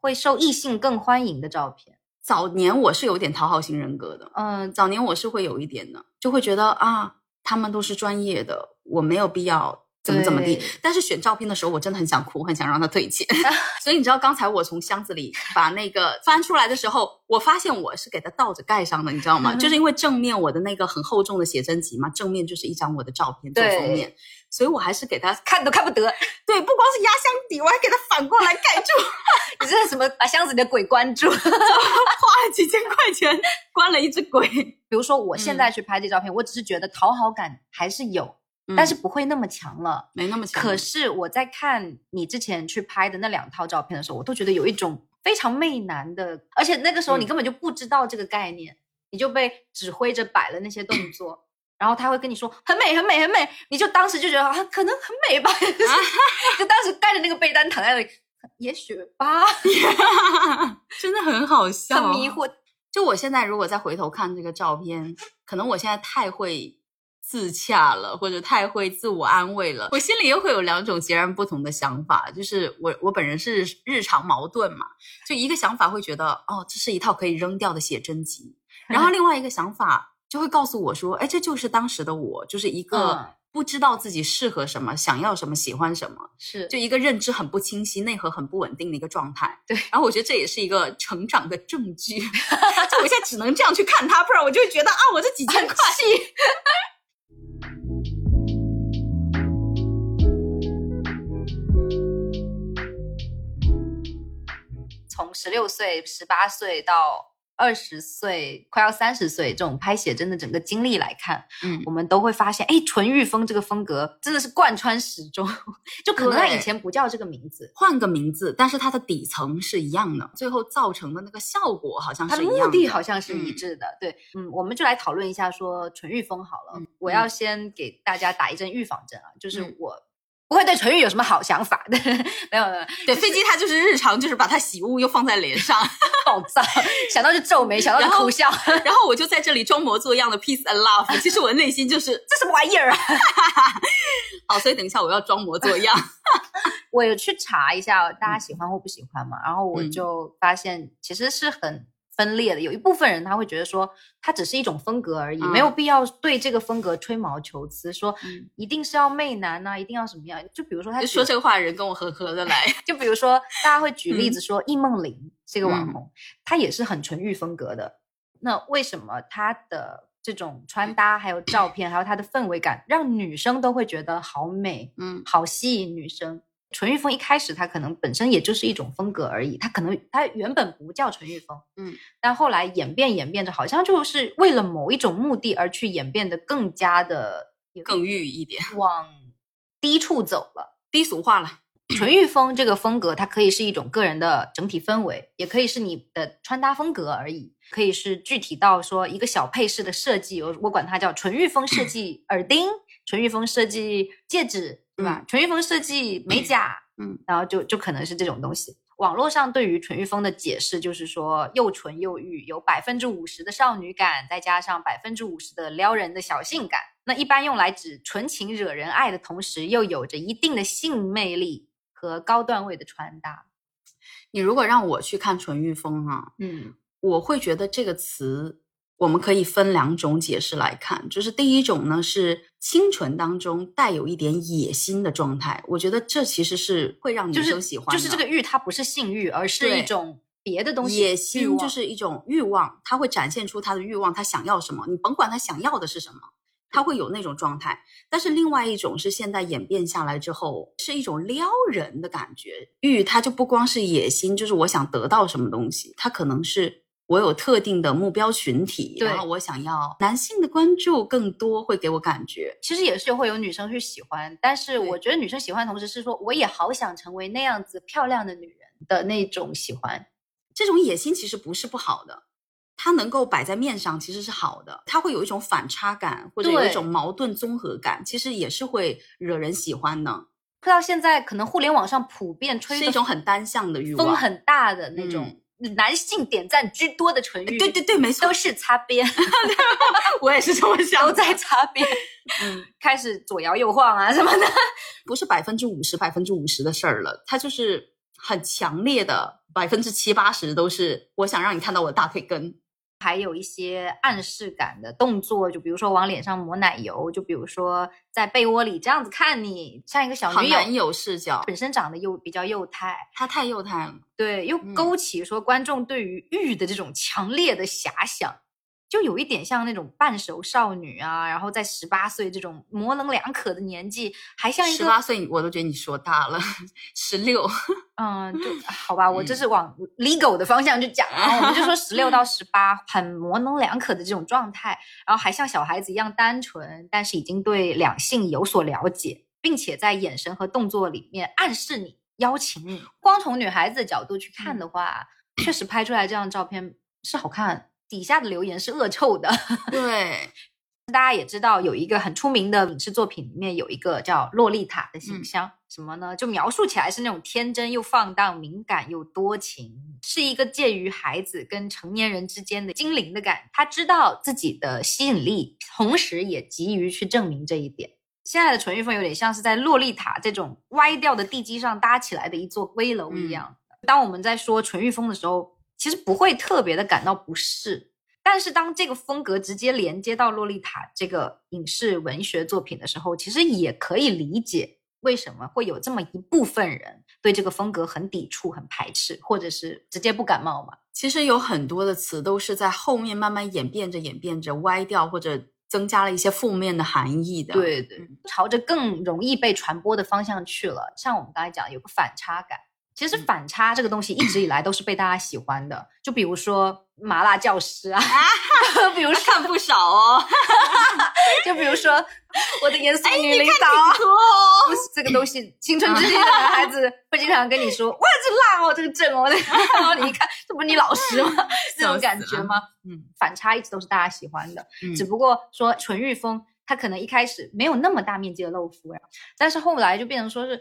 Speaker 1: 会受异性更欢迎的照片。
Speaker 2: 早年我是有点讨好型人格的，
Speaker 1: 嗯，
Speaker 2: 早年我是会有一点的，就会觉得啊，他们都是专业的，我没有必要怎么怎么地。但是选照片的时候，我真的很想哭，很想让他退钱。所以你知道，刚才我从箱子里把那个翻出来的时候，我发现我是给它倒着盖上的，你知道吗？
Speaker 1: 嗯
Speaker 2: 就是因为正面我的那个很厚重的写真集嘛，正面就是一张我的照片做
Speaker 1: 对
Speaker 2: 封面，所以我还是给他
Speaker 1: 看都看不得，
Speaker 2: 对，不光是压箱底，我还给他反过来盖住，
Speaker 1: 你这是什么把箱子里的鬼关住？
Speaker 2: 花了几千块钱关了一只鬼。
Speaker 1: 比如说我现在去拍这照片，我只是觉得讨好感还是有，但是
Speaker 2: 嗯
Speaker 1: 不会那么强了。
Speaker 2: 没那么强，
Speaker 1: 可是我在看你之前去拍的那两套照片的时候，我都觉得有一种非常媚男的，而且那个时候你
Speaker 2: 嗯
Speaker 1: 根本就不知道这个概念，你就被指挥着摆了那些动作，然后他会跟你说很美很美很美，你就当时就觉得啊可能很美吧，就 是就当时盖着那个被单躺在那里，也许吧，
Speaker 2: 真的很好笑，
Speaker 1: 很迷。惑。
Speaker 2: 就我现在如果再回头看这个照片，可能我现在太会自洽了，或者太会自我安慰了，我心里又会有两种截然不同的想法。就是我我本人是日常矛盾嘛，就一个想法会觉得哦，这是一套可以扔掉的写真集，然后另外一个想法就会告诉我说，哎，这就是当时的我，就是一个
Speaker 1: 嗯
Speaker 2: 不知道自己适合什么、想要什么、喜欢什么。
Speaker 1: 是
Speaker 2: 就一个认知很不清晰、内核很不稳定的一个状态。
Speaker 1: 对
Speaker 2: 然后我觉得这也是一个成长的证据。就我现在只能这样去看它，不然我就会觉得啊，我这几千块。
Speaker 1: 从十六岁、十八岁到二十岁，快要三十岁这种拍写真的整个经历来看，
Speaker 2: 嗯。
Speaker 1: 我们都会发现，哎，纯欲风这个风格真的是贯穿始终，就可能
Speaker 2: 他
Speaker 1: 以前不叫这个名字，
Speaker 2: 换个名字，但是它的底层是一样的，最后造成的那个效果好像
Speaker 1: 它的
Speaker 2: 是一样
Speaker 1: 目的好像是一
Speaker 2: 嗯。
Speaker 1: 致的。对，嗯，我们就来讨论一下说纯欲风好了。
Speaker 2: 嗯
Speaker 1: 我要先给大家打一针预防针啊，就是
Speaker 2: 嗯。
Speaker 1: 我不会对纯欲有什么好想法的，没有没有，
Speaker 2: 对，飞机它就是日常，就是把它洗物又放在脸上，
Speaker 1: 暴躁，想到就皱眉，想到就
Speaker 2: 然后
Speaker 1: 哭笑，
Speaker 2: 然后我就在这里装模作样的 peace and love，其实我内心就是
Speaker 1: 这什么玩意儿啊？
Speaker 2: 好，所以等一下我要装模作样。
Speaker 1: 我有去查一下大家喜欢或不喜欢嘛，然后我
Speaker 2: 嗯
Speaker 1: 就发现其实是很分裂的。有一部分人他会觉得说，它只是一种风格而已，
Speaker 2: 嗯
Speaker 1: 没有必要对这个风格吹毛求疵，说
Speaker 2: 嗯
Speaker 1: 一定是要媚男呐、一定要什么样。就比如说他举
Speaker 2: 说这个话的人跟我合合得来。
Speaker 1: 就比如说大家会举例
Speaker 2: 嗯
Speaker 1: 子说，易梦玲这个网
Speaker 2: 嗯
Speaker 1: 红，她也是很纯欲风格的。那为什么她的这种穿搭，还有照片，还有她的氛围感，让女生都会觉得好美，
Speaker 2: 嗯
Speaker 1: 好吸引女生。纯欲风一开始它可能本身也就是一种风格而已，它可能它原本不叫纯欲风，
Speaker 2: 嗯，
Speaker 1: 但后来演变演变着，好像就是为了某一种目的而去演变得更加的
Speaker 2: 更欲一点，
Speaker 1: 往低处走了。
Speaker 2: 低俗化了。
Speaker 1: 纯欲风这个风格，它可以是一种个人的整体氛围，也可以是你的穿搭风格而已，可以是具体到说一个小配饰的设计，我我管它叫纯欲风设计耳钉，纯欲风设计戒指，对吧？纯欲风设计美甲，
Speaker 2: 嗯，
Speaker 1: 然后就就可能是这种东西。网络上对于纯欲风的解释就是说，又纯又欲，有百分之五十的少女感，再加上百分之五十的撩人的小性感。那一般用来指纯情惹人爱的同时，又有着一定的性魅力和高段位的穿搭。
Speaker 2: 你如果让我去看纯欲风啊，
Speaker 1: 嗯，
Speaker 2: 我会觉得这个词我们可以分两种解释来看，就是第一种呢是清纯当中带有一点野心的状态，我觉得这其实是会让女生喜欢的，
Speaker 1: 就是这个欲，它不是性欲，而是一种别的东西。
Speaker 2: 野心就是一种欲望，他会展现出他的欲望，他想要什么，你甭管他想要的是什么，他会有那种状态。但是另外一种是现在演变下来之后，是一种撩人的感觉。欲它就不光是野心，就是我想得到什么东西，它可能是我有特定的目标群体，然后我想要男性的关注更多，会给我感觉。
Speaker 1: 其实也是会有女生去喜欢，但是我觉得女生喜欢的同时是说，我也好想成为那样子漂亮的女人的那种喜欢。
Speaker 2: 这种野心其实不是不好的，它能够摆在面上其实是好的，它会有一种反差感，或者有一种矛盾综合感，其实也是会惹人喜欢的，
Speaker 1: 到现在可能互联网上普遍吹的
Speaker 2: 是一种很单向的欲望。
Speaker 1: 风很大的那种男性点赞居多的成语，
Speaker 2: 对对对，没错。
Speaker 1: 都，是擦边，
Speaker 2: 我也是这么想
Speaker 1: 都，在擦边，嗯，开始左摇右晃啊什么的。
Speaker 2: 不是百分之五十、百分之五十的事儿了，它就是很强烈的百分之七八十都是我想让你看到我的大腿根。
Speaker 1: 还有一些暗示感的动作，就比如说往脸上抹奶油，就比如说在被窝里这样子看你，像一个小女友，
Speaker 2: 好男友视角，
Speaker 1: 本身长得又比较幼态，
Speaker 2: 他太幼态了。
Speaker 1: 对，又
Speaker 2: 嗯
Speaker 1: 勾起说观众对于玉的这种强烈的遐想，就有一点像那种半熟少女啊，然后在十八岁这种模棱两可的年纪，还像一个
Speaker 2: 十八岁我都觉得你说大了，十六。
Speaker 1: 嗯，就好吧，我这
Speaker 2: 嗯
Speaker 1: 是往 legal 的方向去讲，然后我们就说十六到十八，很模棱两可的这种状态，然后还像小孩子一样单纯，但是已经对两性有所了解，并且在眼神和动作里面暗示你、邀请你。光从女孩子的角度去看的话，确实拍出来这张照片是好看，底下的留言是恶臭的。
Speaker 2: 对，
Speaker 1: 大家也知道，有一个很出名的影视作品，里面有一个叫洛丽塔的形象，什么呢？就描述起来是那种天真又放荡、敏感又多情，是一个介于孩子跟成年人之间的精灵的感。他知道自己的吸引力，同时也急于去证明这一点。现在的纯欲风有点像是在洛丽塔这种歪掉的地基上搭起来的一座危楼一样。当我们在说纯欲风的时候，其实不会特别的感到不适，但是当这个风格直接连接到《洛丽塔》这个影视文学作品的时候，其实也可以理解为什么会有这么一部分人对这个风格很抵触、很排斥，或者是直接不感冒嘛。
Speaker 2: 其实有很多的词都是在后面慢慢演变着、演变着歪掉，或者增加了一些负面的含义的。
Speaker 1: 对对
Speaker 2: 嗯，
Speaker 1: 朝着更容易被传播的方向去了。像我们刚才讲，有个反差感。其实
Speaker 2: 嗯
Speaker 1: 反差这个东西一直以来都是被大家喜欢的，就比如说麻辣教师啊，比如说
Speaker 2: 看不少哦。
Speaker 1: 就比如说我的严肃
Speaker 2: 哎
Speaker 1: 女领导啊，
Speaker 2: 多哦
Speaker 1: 不是这个东西，青春之际的男孩子会经常跟你说：“哇，这辣哦，这个正哦。”然后你一看，这不是你老师吗？这种感觉吗？嗯，反差一直都是大家喜欢的，
Speaker 2: 嗯
Speaker 1: 只不过说纯欲风，它可能一开始没有那么大面积的露肤呀，但是后来就变成说是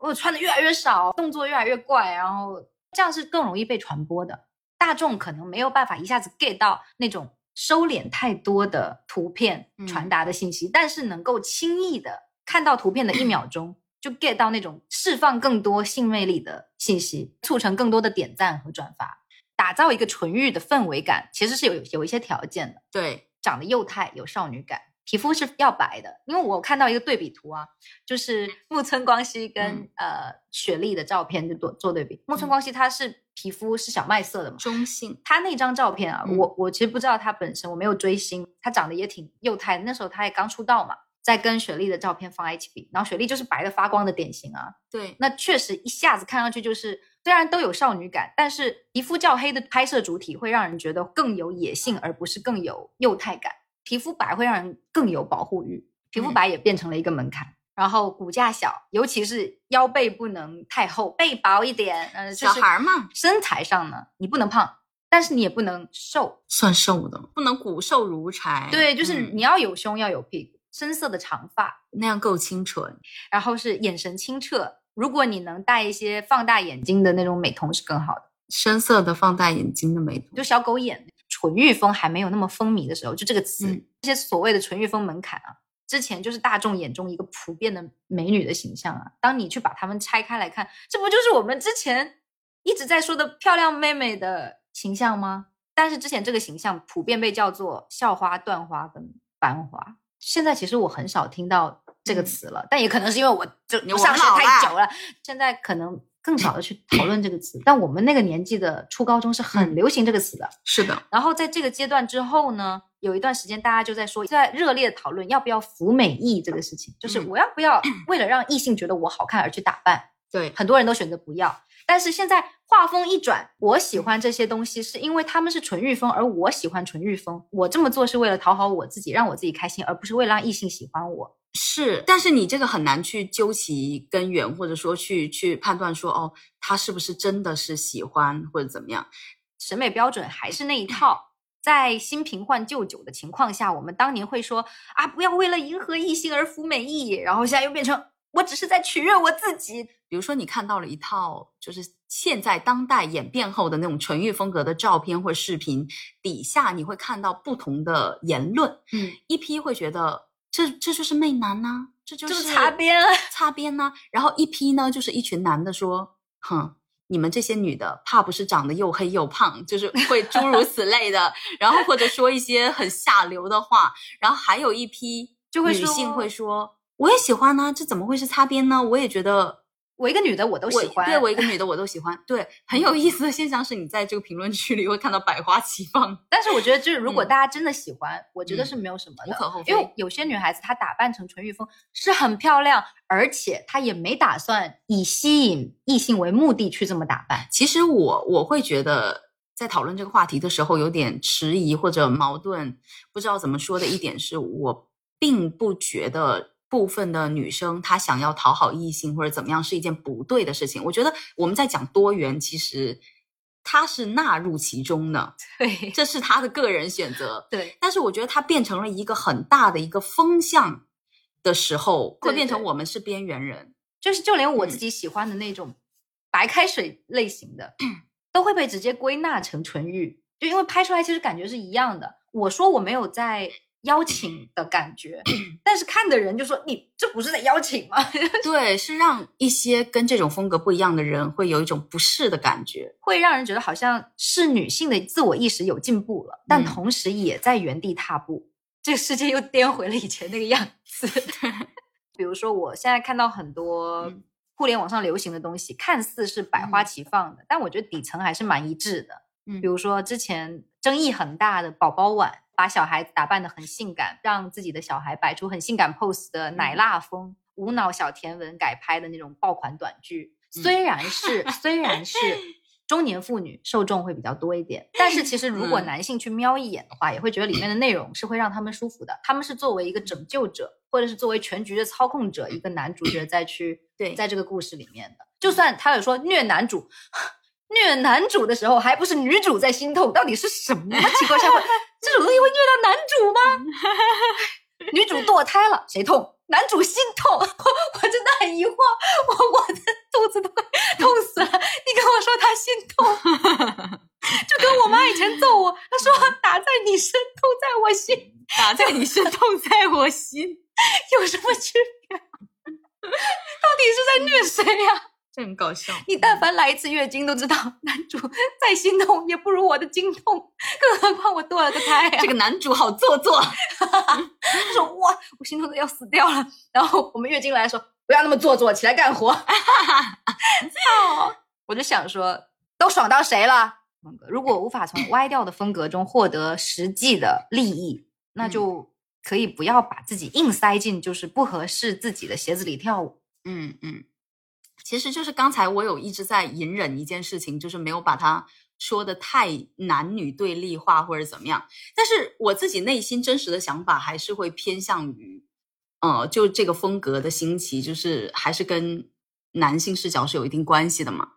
Speaker 1: 我穿的越来越少，动作越来越怪，然后这样是更容易被传播的。大众可能没有办法一下子 get 到那种收敛太多的图片
Speaker 2: 嗯
Speaker 1: 传达的信息，但是能够轻易的看到图片的一秒钟，就 get 到那种释放更多性魅力的信息，促成更多的点赞和转发，打造一个纯欲的氛围感，其实是有有一些条件的。
Speaker 2: 对，
Speaker 1: 长得幼态有少女感，皮肤是要白的。因为我看到一个对比图啊，就是木村光希跟、
Speaker 2: 嗯
Speaker 1: 呃雪莉的照片就做做对比。木村光希她是皮肤是小麦色的嘛，
Speaker 2: 中性。
Speaker 1: 她那张照片啊，
Speaker 2: 嗯
Speaker 1: 我我其实不知道她本身，我没有追星，她长得也挺幼态的。那时候她也刚出道嘛，在跟雪莉的照片放在一起比，然后雪莉就是白的发光的典型啊，
Speaker 2: 对，
Speaker 1: 那确实一下子看上去就是，虽然都有少女感，但是皮肤较黑的拍摄主体会让人觉得更有野性，而不是更有幼态感。皮肤白会让人更有保护欲，皮肤
Speaker 2: 嗯
Speaker 1: 白也变成了一个门槛。然后骨架小，尤其是腰背不能太厚，背薄一点。呃，
Speaker 2: 小孩儿嘛，
Speaker 1: 身材上呢，你不能胖，但是你也不能瘦。
Speaker 2: 算瘦的，不能骨瘦如柴。
Speaker 1: 对，就是
Speaker 2: 嗯
Speaker 1: 你要有胸，要有屁股，深色的长发，
Speaker 2: 那样够清纯。
Speaker 1: 然后是眼神清澈。如果你能戴一些放大眼睛的那种美瞳是更好的。
Speaker 2: 深色的放大眼睛的美瞳，
Speaker 1: 就小狗眼，纯欲风还没有那么风靡的时候，就这个词，
Speaker 2: 嗯
Speaker 1: 这些所谓的纯欲风门槛啊，之前就是大众眼中一个普遍的美女的形象啊。当你去把它们拆开来看，这不就是我们之前一直在说的漂亮妹妹的形象吗？但是之前这个形象普遍被叫做校花、段花跟班花。现在其实我很少听到这个词了，但也可能是因为我就
Speaker 2: 我
Speaker 1: 上学太久了，现在可能更少的去讨论这个词。但我们那个年纪的初高中是很
Speaker 2: 嗯
Speaker 1: 流行这个词的。
Speaker 2: 是的，
Speaker 1: 然后在这个阶段之后呢，有一段时间大家就在说，在热烈地讨论要不要服美役这个事情，就是
Speaker 2: 嗯
Speaker 1: 我要不要 为了让异性觉得我好看而去打扮。
Speaker 2: 对，
Speaker 1: 很多人都选择不要。但是现在画风一转，我喜欢这些东西是因为他们是纯欲风，而我喜欢纯欲风。我这么做是为了讨好我自己，让我自己开心，而不是为了让异性喜欢我。
Speaker 2: 是，但是你这个很难去究其根源，或者说去去判断说，哦，他是不是真的是喜欢或者怎么样？
Speaker 1: 审美标准还是那一套。在新瓶换旧酒的情况下，我们当年会说啊，不要为了迎合异性而服美役，然后现在又变成我只是在取悦我自己。
Speaker 2: 比如说，你看到了一套就是现在当代演变后的那种纯欲风格的照片或视频，底下你会看到不同的言论。
Speaker 1: 嗯，
Speaker 2: 一批会觉得这这就是媚男呐、这就
Speaker 1: 就是是擦边啊。
Speaker 2: 擦边呐、然后一批呢，就是一群男的说，哼。你们这些女的，怕不是长得又黑又胖，就是会诸如此类的，然后或者说一些很下流的话，然后还有一批
Speaker 1: 就会说
Speaker 2: 女性会说，我也喜欢呢、这怎么会是擦边呢？我也觉得
Speaker 1: 我一个女的我都喜欢，
Speaker 2: 对我一个女的我都喜欢，对，很有意思的现象是你在这个评论区里会看到百花齐放，
Speaker 1: 但是我觉得，就是如果
Speaker 2: 嗯。
Speaker 1: 大家真的喜欢，我觉得
Speaker 2: 嗯
Speaker 1: 是没有什么的，
Speaker 2: 无可厚。非
Speaker 1: 因为有些女孩子她打扮成纯欲风是很漂亮，而且她也没打算以吸引异性为目的去这么打扮。
Speaker 2: 其实我我会觉得，在讨论这个话题的时候，有点迟疑或者矛盾，不知道怎么说的。一点是，我并不觉得部分的女生她想要讨好异性或者怎么样是一件不对的事情。我觉得我们在讲多元，其实她是纳入其中的，
Speaker 1: 对
Speaker 2: 这是她的个人选择。
Speaker 1: 对
Speaker 2: 但是我觉得它变成了一个很大的一个风向的时候，会变成我们是边缘人。
Speaker 1: 就是就连我
Speaker 2: 嗯
Speaker 1: 自己喜欢的那种白开水类型的，都会被直接归纳成纯欲，就因为拍出来其实感觉是一样的。我说我没有在邀请的感觉，但是看的人就说你这不是在邀请吗？
Speaker 2: 对，是让一些跟这种风格不一样的人会有一种不适的感觉。
Speaker 1: 会让人觉得好像是女性的自我意识有进步了，但
Speaker 2: 嗯
Speaker 1: 同时也在原地踏步。这个世界又颠回了以前那个样子。比如说，我现在看到很多
Speaker 2: 嗯
Speaker 1: 互联网上流行的东西，看似是百花
Speaker 2: 嗯
Speaker 1: 齐放的，但我觉得底层还是蛮一致的。
Speaker 2: 嗯
Speaker 1: 比如说之前争议很大的宝宝碗，把小孩子打扮的很性感，让自己的小孩摆出很性感 pose 的奶辣风，无脑小甜文改拍的那种爆款短剧，
Speaker 2: 嗯。
Speaker 1: 虽然是虽然是 中年妇女受众会比较多一点，但是其实如果
Speaker 2: 嗯。
Speaker 1: 男性去瞄一眼的话，也会觉得里面的内容是会让他们舒服的。他们是作为一个拯救者，或者是作为全局的操控者，一个男主角再去
Speaker 2: 对。
Speaker 1: 在这个故事里面的。就算他有说虐男主。虐男主的时候，还不是女主在心痛？到底是什么情况下会这种东西会虐到男主吗？女主堕胎了，谁痛？男主心痛，我 我真的很疑惑，我我的肚子都快痛死了。你跟我说他心痛，就跟我妈以前揍我，她说打在你身，痛在我心，
Speaker 2: 打在你身，痛在我心，
Speaker 1: 有什么区别？到底是在虐谁呀、
Speaker 2: 这很搞笑。
Speaker 1: 你但凡来一次月经，都知道男主再心痛也不如我的经痛，更何况我堕了个胎啊！
Speaker 2: 这个男主好做作，
Speaker 1: 他说哇，我心痛的要死掉了。然后我们月经来说，不要那么做作，起来干活。操！我就想说，都爽到谁了？如果无法从歪掉的风格中获得实际的利益，那就可以不要把自己硬塞进就是不合适自己的鞋子里跳舞。
Speaker 2: 嗯嗯，其实就是刚才我有一直在隐忍一件事情，就是没有把它说的太男女对立化或者怎么样。但是我自己内心真实的想法还是会偏向于，呃，就这个风格的兴起，就是还是跟男性视角是有一定关系的嘛。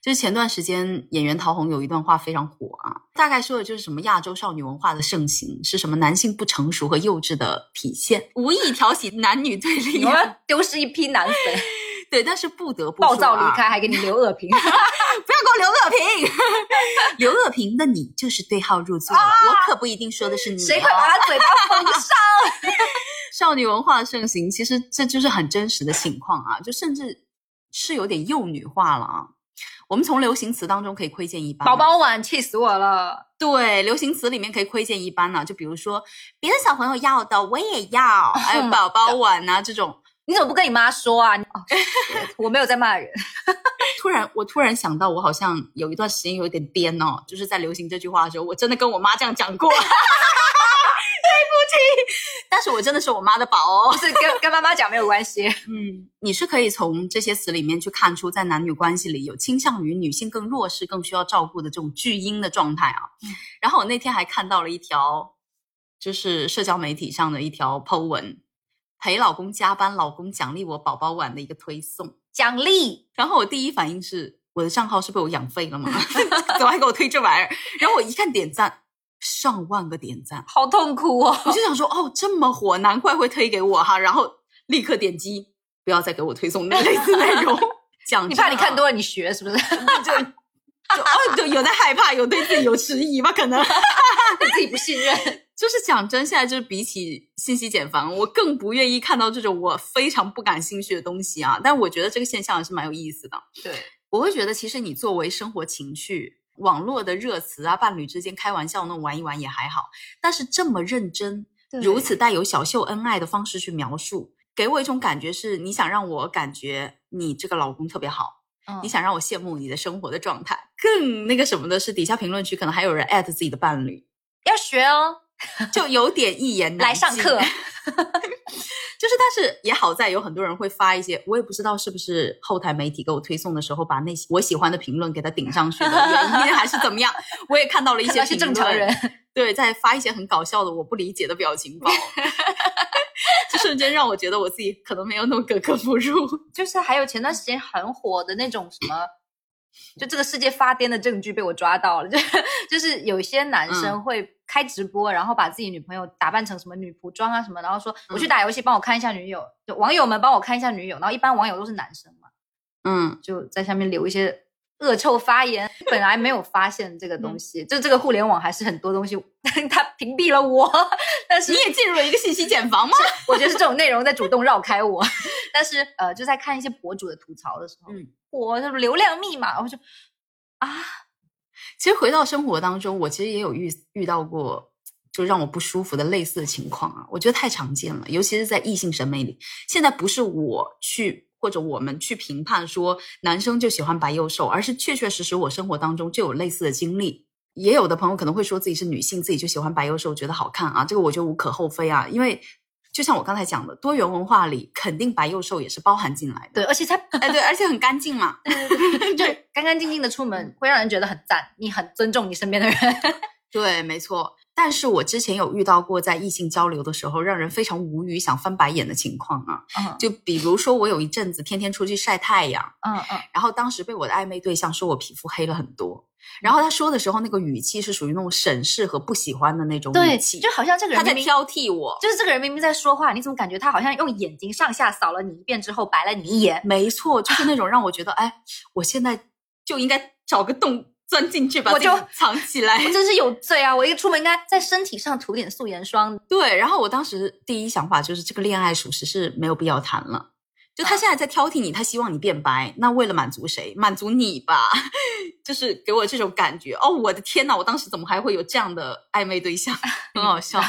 Speaker 2: 就是前段时间演员陶虹有一段话非常火啊，大概说的就是什么亚洲少女文化的盛行是什么男性不成熟和幼稚的体现，无意挑起男女对立。
Speaker 1: 丢失一批男粉，
Speaker 2: 对，但是不得不
Speaker 1: 暴躁离开，还给你留恶评。
Speaker 2: 不要给我留恶评，留恶评那你就是对号入座了。我可不一定说的是你、哦。
Speaker 1: 谁会把他嘴巴封上？
Speaker 2: 少女文化盛行，其实这就是很真实的情况啊，就甚至是有点幼女化了啊。我们从流行词当中可以窥见一斑。
Speaker 1: 宝宝碗气死我了。
Speaker 2: 对，流行词里面可以窥见一斑呢，就比如说别的小朋友要的我也要，还有宝宝碗啊这种。
Speaker 1: 你怎么不跟你妈说啊？哦，我没有在骂人。
Speaker 2: 突然，我突然想到，我好像有一段时间有点颠哦，就是在流行这句话的时候，我真的跟我妈这样讲过。对不起，但是我真的是我妈的宝哦，
Speaker 1: 不是跟跟妈妈讲没有关系。
Speaker 2: 嗯，你是可以从这些词里面去看出，在男女关系里有倾向于女性更弱势、更需要照顾的这种巨婴的状态啊。然后我那天还看到了一条，就是社交媒体上的一条 po 文。陪老公加班，老公奖励我宝宝碗的一个推送
Speaker 1: 奖励。
Speaker 2: 然后我第一反应是，我的账号是被我养废了吗？怎么还给我推这玩意儿？然后我一看点赞，上万个点赞，
Speaker 1: 好痛苦哦！
Speaker 2: 我就想说，哦，这么火，难怪会推给我哈。然后立刻点击，不要再给我推送那类似内容。讲，
Speaker 1: 你怕你看多了，你学是不是？
Speaker 2: 就就哦，就有在害怕，有对自己有迟疑吧？可能
Speaker 1: 对自己不信任。
Speaker 2: 就是讲真，现在就是比起信息茧房，我更不愿意看到这种我非常不感兴趣的东西啊。但我觉得这个现象还是蛮有意思的。
Speaker 1: 对，
Speaker 2: 我会觉得其实你作为生活情趣、网络的热词啊，伴侣之间开玩笑那种玩一玩也还好。但是这么认真、如此带有小秀恩爱的方式去描述，给我一种感觉是，你想让我感觉你这个老公特别好，你想让我羡慕你的生活的状态。更那个什么的是，底下评论区可能还有人艾特自己的伴侣，
Speaker 1: 要学哦。
Speaker 2: 就有点一言难
Speaker 1: 来上课，
Speaker 2: 就是，但是也好在有很多人会发一些，我也不知道是不是后台媒体给我推送的时候把那些我喜欢的评论给他顶上去的原因，还是怎么样？我也看到了一些
Speaker 1: 是正常人，
Speaker 2: 对，在发一些很搞笑的我不理解的表情包，就瞬间让我觉得我自己可能没有那么格格不入。
Speaker 1: 就是还有前段时间很火的那种什么。就这个世界发癫的证据被我抓到了，就 就是有些男生会开直播，然后把自己女朋友打扮成什么女仆装啊什么，然后说我去打游戏，帮我看一下女友，就网友们帮我看一下女友，然后一般网友都是男生嘛，
Speaker 2: 嗯，
Speaker 1: 就在下面留一些恶臭发言。本来没有发现这个东西，就这个互联网还是很多东西，它屏蔽了我，但是
Speaker 2: 你也进入了一个信息茧房吗？
Speaker 1: 我觉得是这种内容在主动绕开我，但是呃，就在看一些博主的吐槽的时候，嗯。我的流量密码，我就啊，
Speaker 2: 其实回到生活当中，我其实也有遇遇到过，就让我不舒服的类似的情况啊。我觉得太常见了，尤其是在异性审美里。现在不是我去或者我们去评判说男生就喜欢白幼瘦，而是确确实实我生活当中就有类似的经历。也有的朋友可能会说自己是女性，自己就喜欢白幼瘦，觉得好看啊，这个我觉得无可厚非啊，因为。就像我刚才讲的，多元文化里肯定白幼瘦也是包含进来的。
Speaker 1: 对，而且它
Speaker 2: 哎，对，而且很干净嘛
Speaker 1: 就干干净净的出门，会让人觉得很赞。你很尊重你身边的人。
Speaker 2: 对，没错。但是我之前有遇到过在异性交流的时候，让人非常无语、想翻白眼的情况啊。嗯。就比如说，我有一阵子天天出去晒太阳，
Speaker 1: 嗯嗯，
Speaker 2: 然后当时被我的暧昧对象说我皮肤黑了很多。然后他说的时候，那个语气是属于那种审视和不喜欢的那种语气，
Speaker 1: 就好像这个人
Speaker 2: 他在挑剔我，
Speaker 1: 就是这个人明明在说话，你怎么感觉他好像用眼睛上下扫了你一遍之后白了你一眼？
Speaker 2: 没错，就是那种让我觉得，哎，我现在就应该找个洞钻进去，把
Speaker 1: 我就
Speaker 2: 藏起来。
Speaker 1: 我真是有罪啊！我一出门应该在身体上涂点素颜霜。
Speaker 2: 对，然后我当时第一想法就是，这个恋爱属实是没有必要谈了。就他现在在挑剔你，他希望你变白，那为了满足谁？满足你吧，就是给我这种感觉。哦，我的天呐，我当时怎么还会有这样的暧昧对象？很好笑。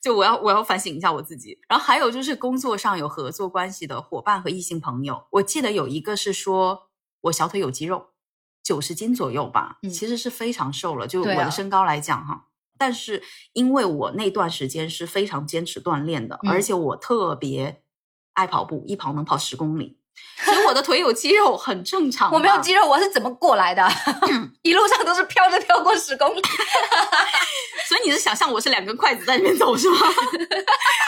Speaker 2: 就我要我要反省一下我自己。然后还有就是工作上有合作关系的伙伴和异性朋友，我记得有一个是说我小腿有肌肉，九十斤左右吧，其实是非常瘦了。就我的身高来讲哈，但是因为我那段时间是非常坚持锻炼的，而且我特别。爱跑步，一跑能跑十公里，所以我的腿有肌肉很正常。
Speaker 1: 我没有肌肉，我是怎么过来的？一路上都是飘着飘过十公里。
Speaker 2: 所以你是想象我是两根筷子在里面走是吗？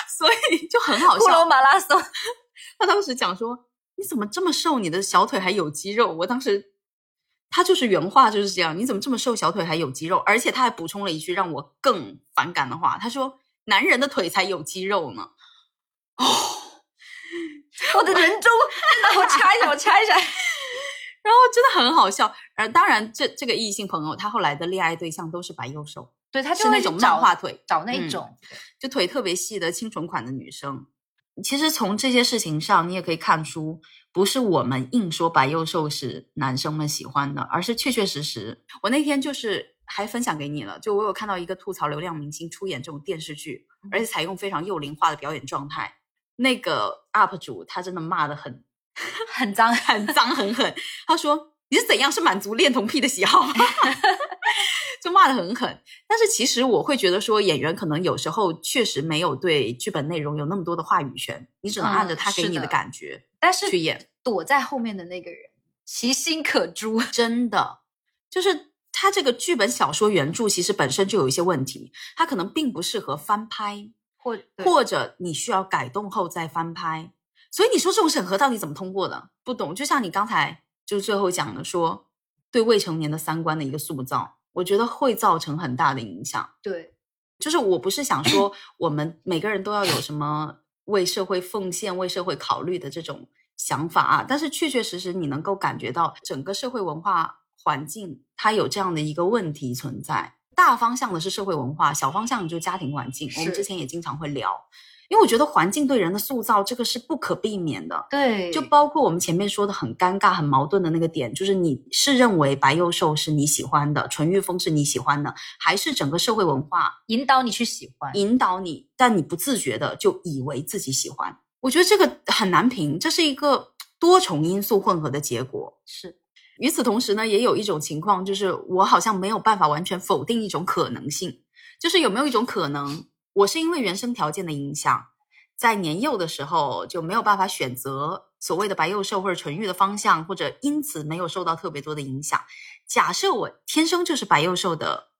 Speaker 2: 所以就很好笑。
Speaker 1: 骷髅马拉松，
Speaker 2: 他当时讲说：“你怎么这么瘦？你的小腿还有肌肉？”我当时他就是原话就是这样：“你怎么这么瘦，小腿还有肌肉？”而且他还补充了一句让我更反感的话：“他说男人的腿才有肌肉呢。”哦。
Speaker 1: 我的人中，那我掐一下，我掐一下，
Speaker 2: 然后真的很好笑。而当然，这这个异性朋友，他后来的恋爱对象都是白幼瘦，
Speaker 1: 对，他
Speaker 2: 是那种漫画腿，
Speaker 1: 找那种
Speaker 2: 就腿特别细的清纯款的女生。其实从这些事情上，你也可以看出，不是我们硬说白幼瘦是男生们喜欢的，而是确确实实。我那天就是还分享给你了，就我有看到一个吐槽流量明星出演这种电视剧，而且采用非常幼龄化的表演状态。那个 UP 主他真的骂的很
Speaker 1: 很脏
Speaker 2: 很脏很狠，他说你是怎样是满足恋童癖的喜好？就骂的很狠，但是其实我会觉得说，演员可能有时候确实没有对剧本内容有那么多的话语权，你只能按着他给你的感觉，
Speaker 1: 但是
Speaker 2: 去演。
Speaker 1: 躲在后面的那个人，其心可诛，
Speaker 2: 真的，就是他这个剧本小说原著其实本身就有一些问题，他可能并不适合翻拍，
Speaker 1: 或
Speaker 2: 或者你需要改动后再翻拍。所以你说这种审核到底怎么通过的？不懂。就像你刚才就最后讲的说，对未成年的三观的一个塑造。我觉得会造成很大的影响。
Speaker 1: 对，
Speaker 2: 就是我不是想说我们每个人都要有什么为社会奉献、为社会考虑的这种想法啊，但是确确实实你能够感觉到整个社会文化环境它有这样的一个问题存在。大方向的是社会文化，小方向就是家庭环境。我们之前也经常会聊。因为我觉得环境对人的塑造，这个是不可避免的。
Speaker 1: 对，
Speaker 2: 就包括我们前面说的很尴尬、很矛盾的那个点，就是你是认为白幼瘦是你喜欢的，纯欲风是你喜欢的，还是整个社会文化
Speaker 1: 引导你去喜欢，
Speaker 2: 引导你，但你不自觉的就以为自己喜欢？我觉得这个很难评，这是一个多重因素混合的结果。
Speaker 1: 是，
Speaker 2: 与此同时呢，也有一种情况，就是我好像没有办法完全否定一种可能性，就是有没有一种可能？我是因为原生条件的影响，在年幼的时候就没有办法选择所谓的白幼瘦或者纯欲的方向，或者因此没有受到特别多的影响。假设我天生就是白幼瘦的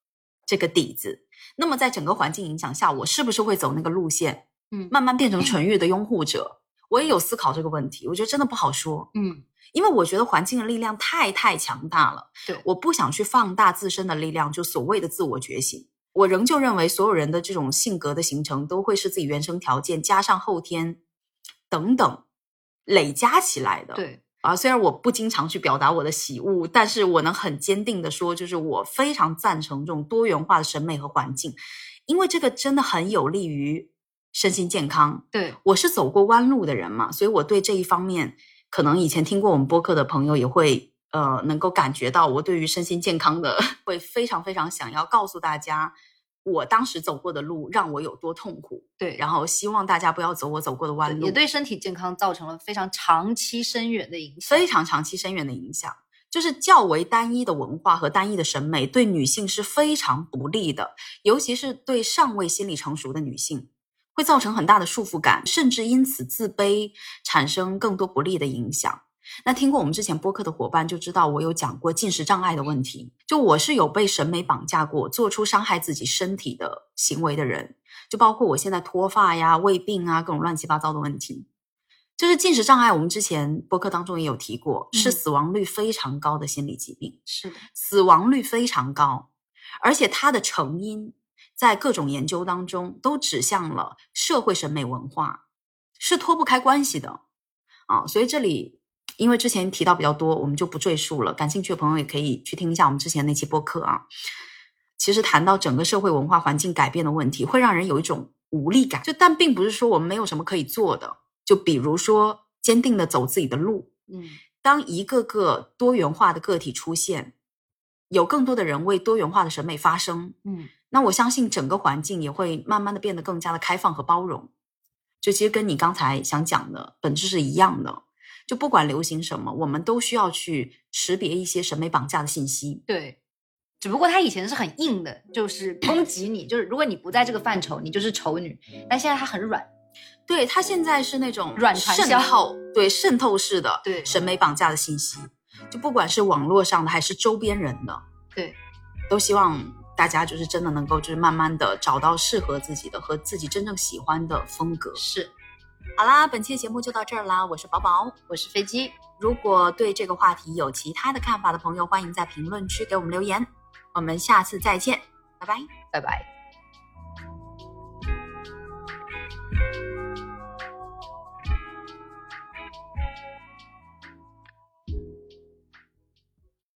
Speaker 2: 这个底子，那么在整个环境影响下，我是不是会走那个路线？
Speaker 1: 嗯，
Speaker 2: 慢慢变成纯欲的拥护者？我也有思考这个问题，我觉得真的不好说。
Speaker 1: 嗯，
Speaker 2: 因为我觉得环境的力量太太强大了。
Speaker 1: 对，
Speaker 2: 我不想去放大自身的力量，就所谓的自我觉醒。我仍旧认为，所有人的这种性格的形成，都会是自己原生条件加上后天等等累加起来的。
Speaker 1: 对
Speaker 2: 啊，虽然我不经常去表达我的喜恶，但是我能很坚定的说，就是我非常赞成这种多元化的审美和环境，因为这个真的很有利于身心健康。
Speaker 1: 对，
Speaker 2: 我是走过弯路的人嘛，所以我对这一方面，可能以前听过我们播客的朋友也会。呃，能够感觉到我对于身心健康的 会非常非常想要告诉大家，我当时走过的路让我有多痛苦。
Speaker 1: 对，
Speaker 2: 然后希望大家不要走我走过的弯路，
Speaker 1: 也对身体健康造成了非常长期深远的影响，
Speaker 2: 非常长期深远的影响。就是较为单一的文化和单一的审美对女性是非常不利的，尤其是对尚未心理成熟的女性，会造成很大的束缚感，甚至因此自卑，产生更多不利的影响。那听过我们之前播客的伙伴就知道，我有讲过进食障碍的问题。就我是有被审美绑架过，做出伤害自己身体的行为的人，就包括我现在脱发呀、胃病啊，各种乱七八糟的问题。就是进食障碍，我们之前播客当中也有提过，是死亡率非常高的心理疾病。
Speaker 1: 是的，
Speaker 2: 死亡率非常高，而且它的成因在各种研究当中都指向了社会审美文化，是脱不开关系的啊。所以这里。因为之前提到比较多，我们就不赘述了。感兴趣的朋友也可以去听一下我们之前那期播客啊。其实谈到整个社会文化环境改变的问题，会让人有一种无力感。就但并不是说我们没有什么可以做的。就比如说坚定的走自己的路。
Speaker 1: 嗯，
Speaker 2: 当一个个多元化的个体出现，有更多的人为多元化的审美发声。
Speaker 1: 嗯，
Speaker 2: 那我相信整个环境也会慢慢的变得更加的开放和包容。就其实跟你刚才想讲的本质是一样的。就不管流行什么，我们都需要去识别一些审美绑架的信息。
Speaker 1: 对，只不过他以前是很硬的，就是攻击你，就是如果你不在这个范畴，你就是丑女。但现在他很软，
Speaker 2: 对他现在是那种
Speaker 1: 软传销，
Speaker 2: 对渗透式的，
Speaker 1: 对
Speaker 2: 审美绑架的信息。就不管是网络上的还是周边人的，
Speaker 1: 对，
Speaker 2: 都希望大家就是真的能够就是慢慢的找到适合自己的和自己真正喜欢的风格。
Speaker 1: 是。
Speaker 2: 好啦，本期节目就到这儿啦。我是宝宝，
Speaker 1: 我是飞机。
Speaker 2: 如果对这个话题有其他的看法的朋友，欢迎在评论区给我们留言。我们下次再见，拜拜，
Speaker 1: 拜拜。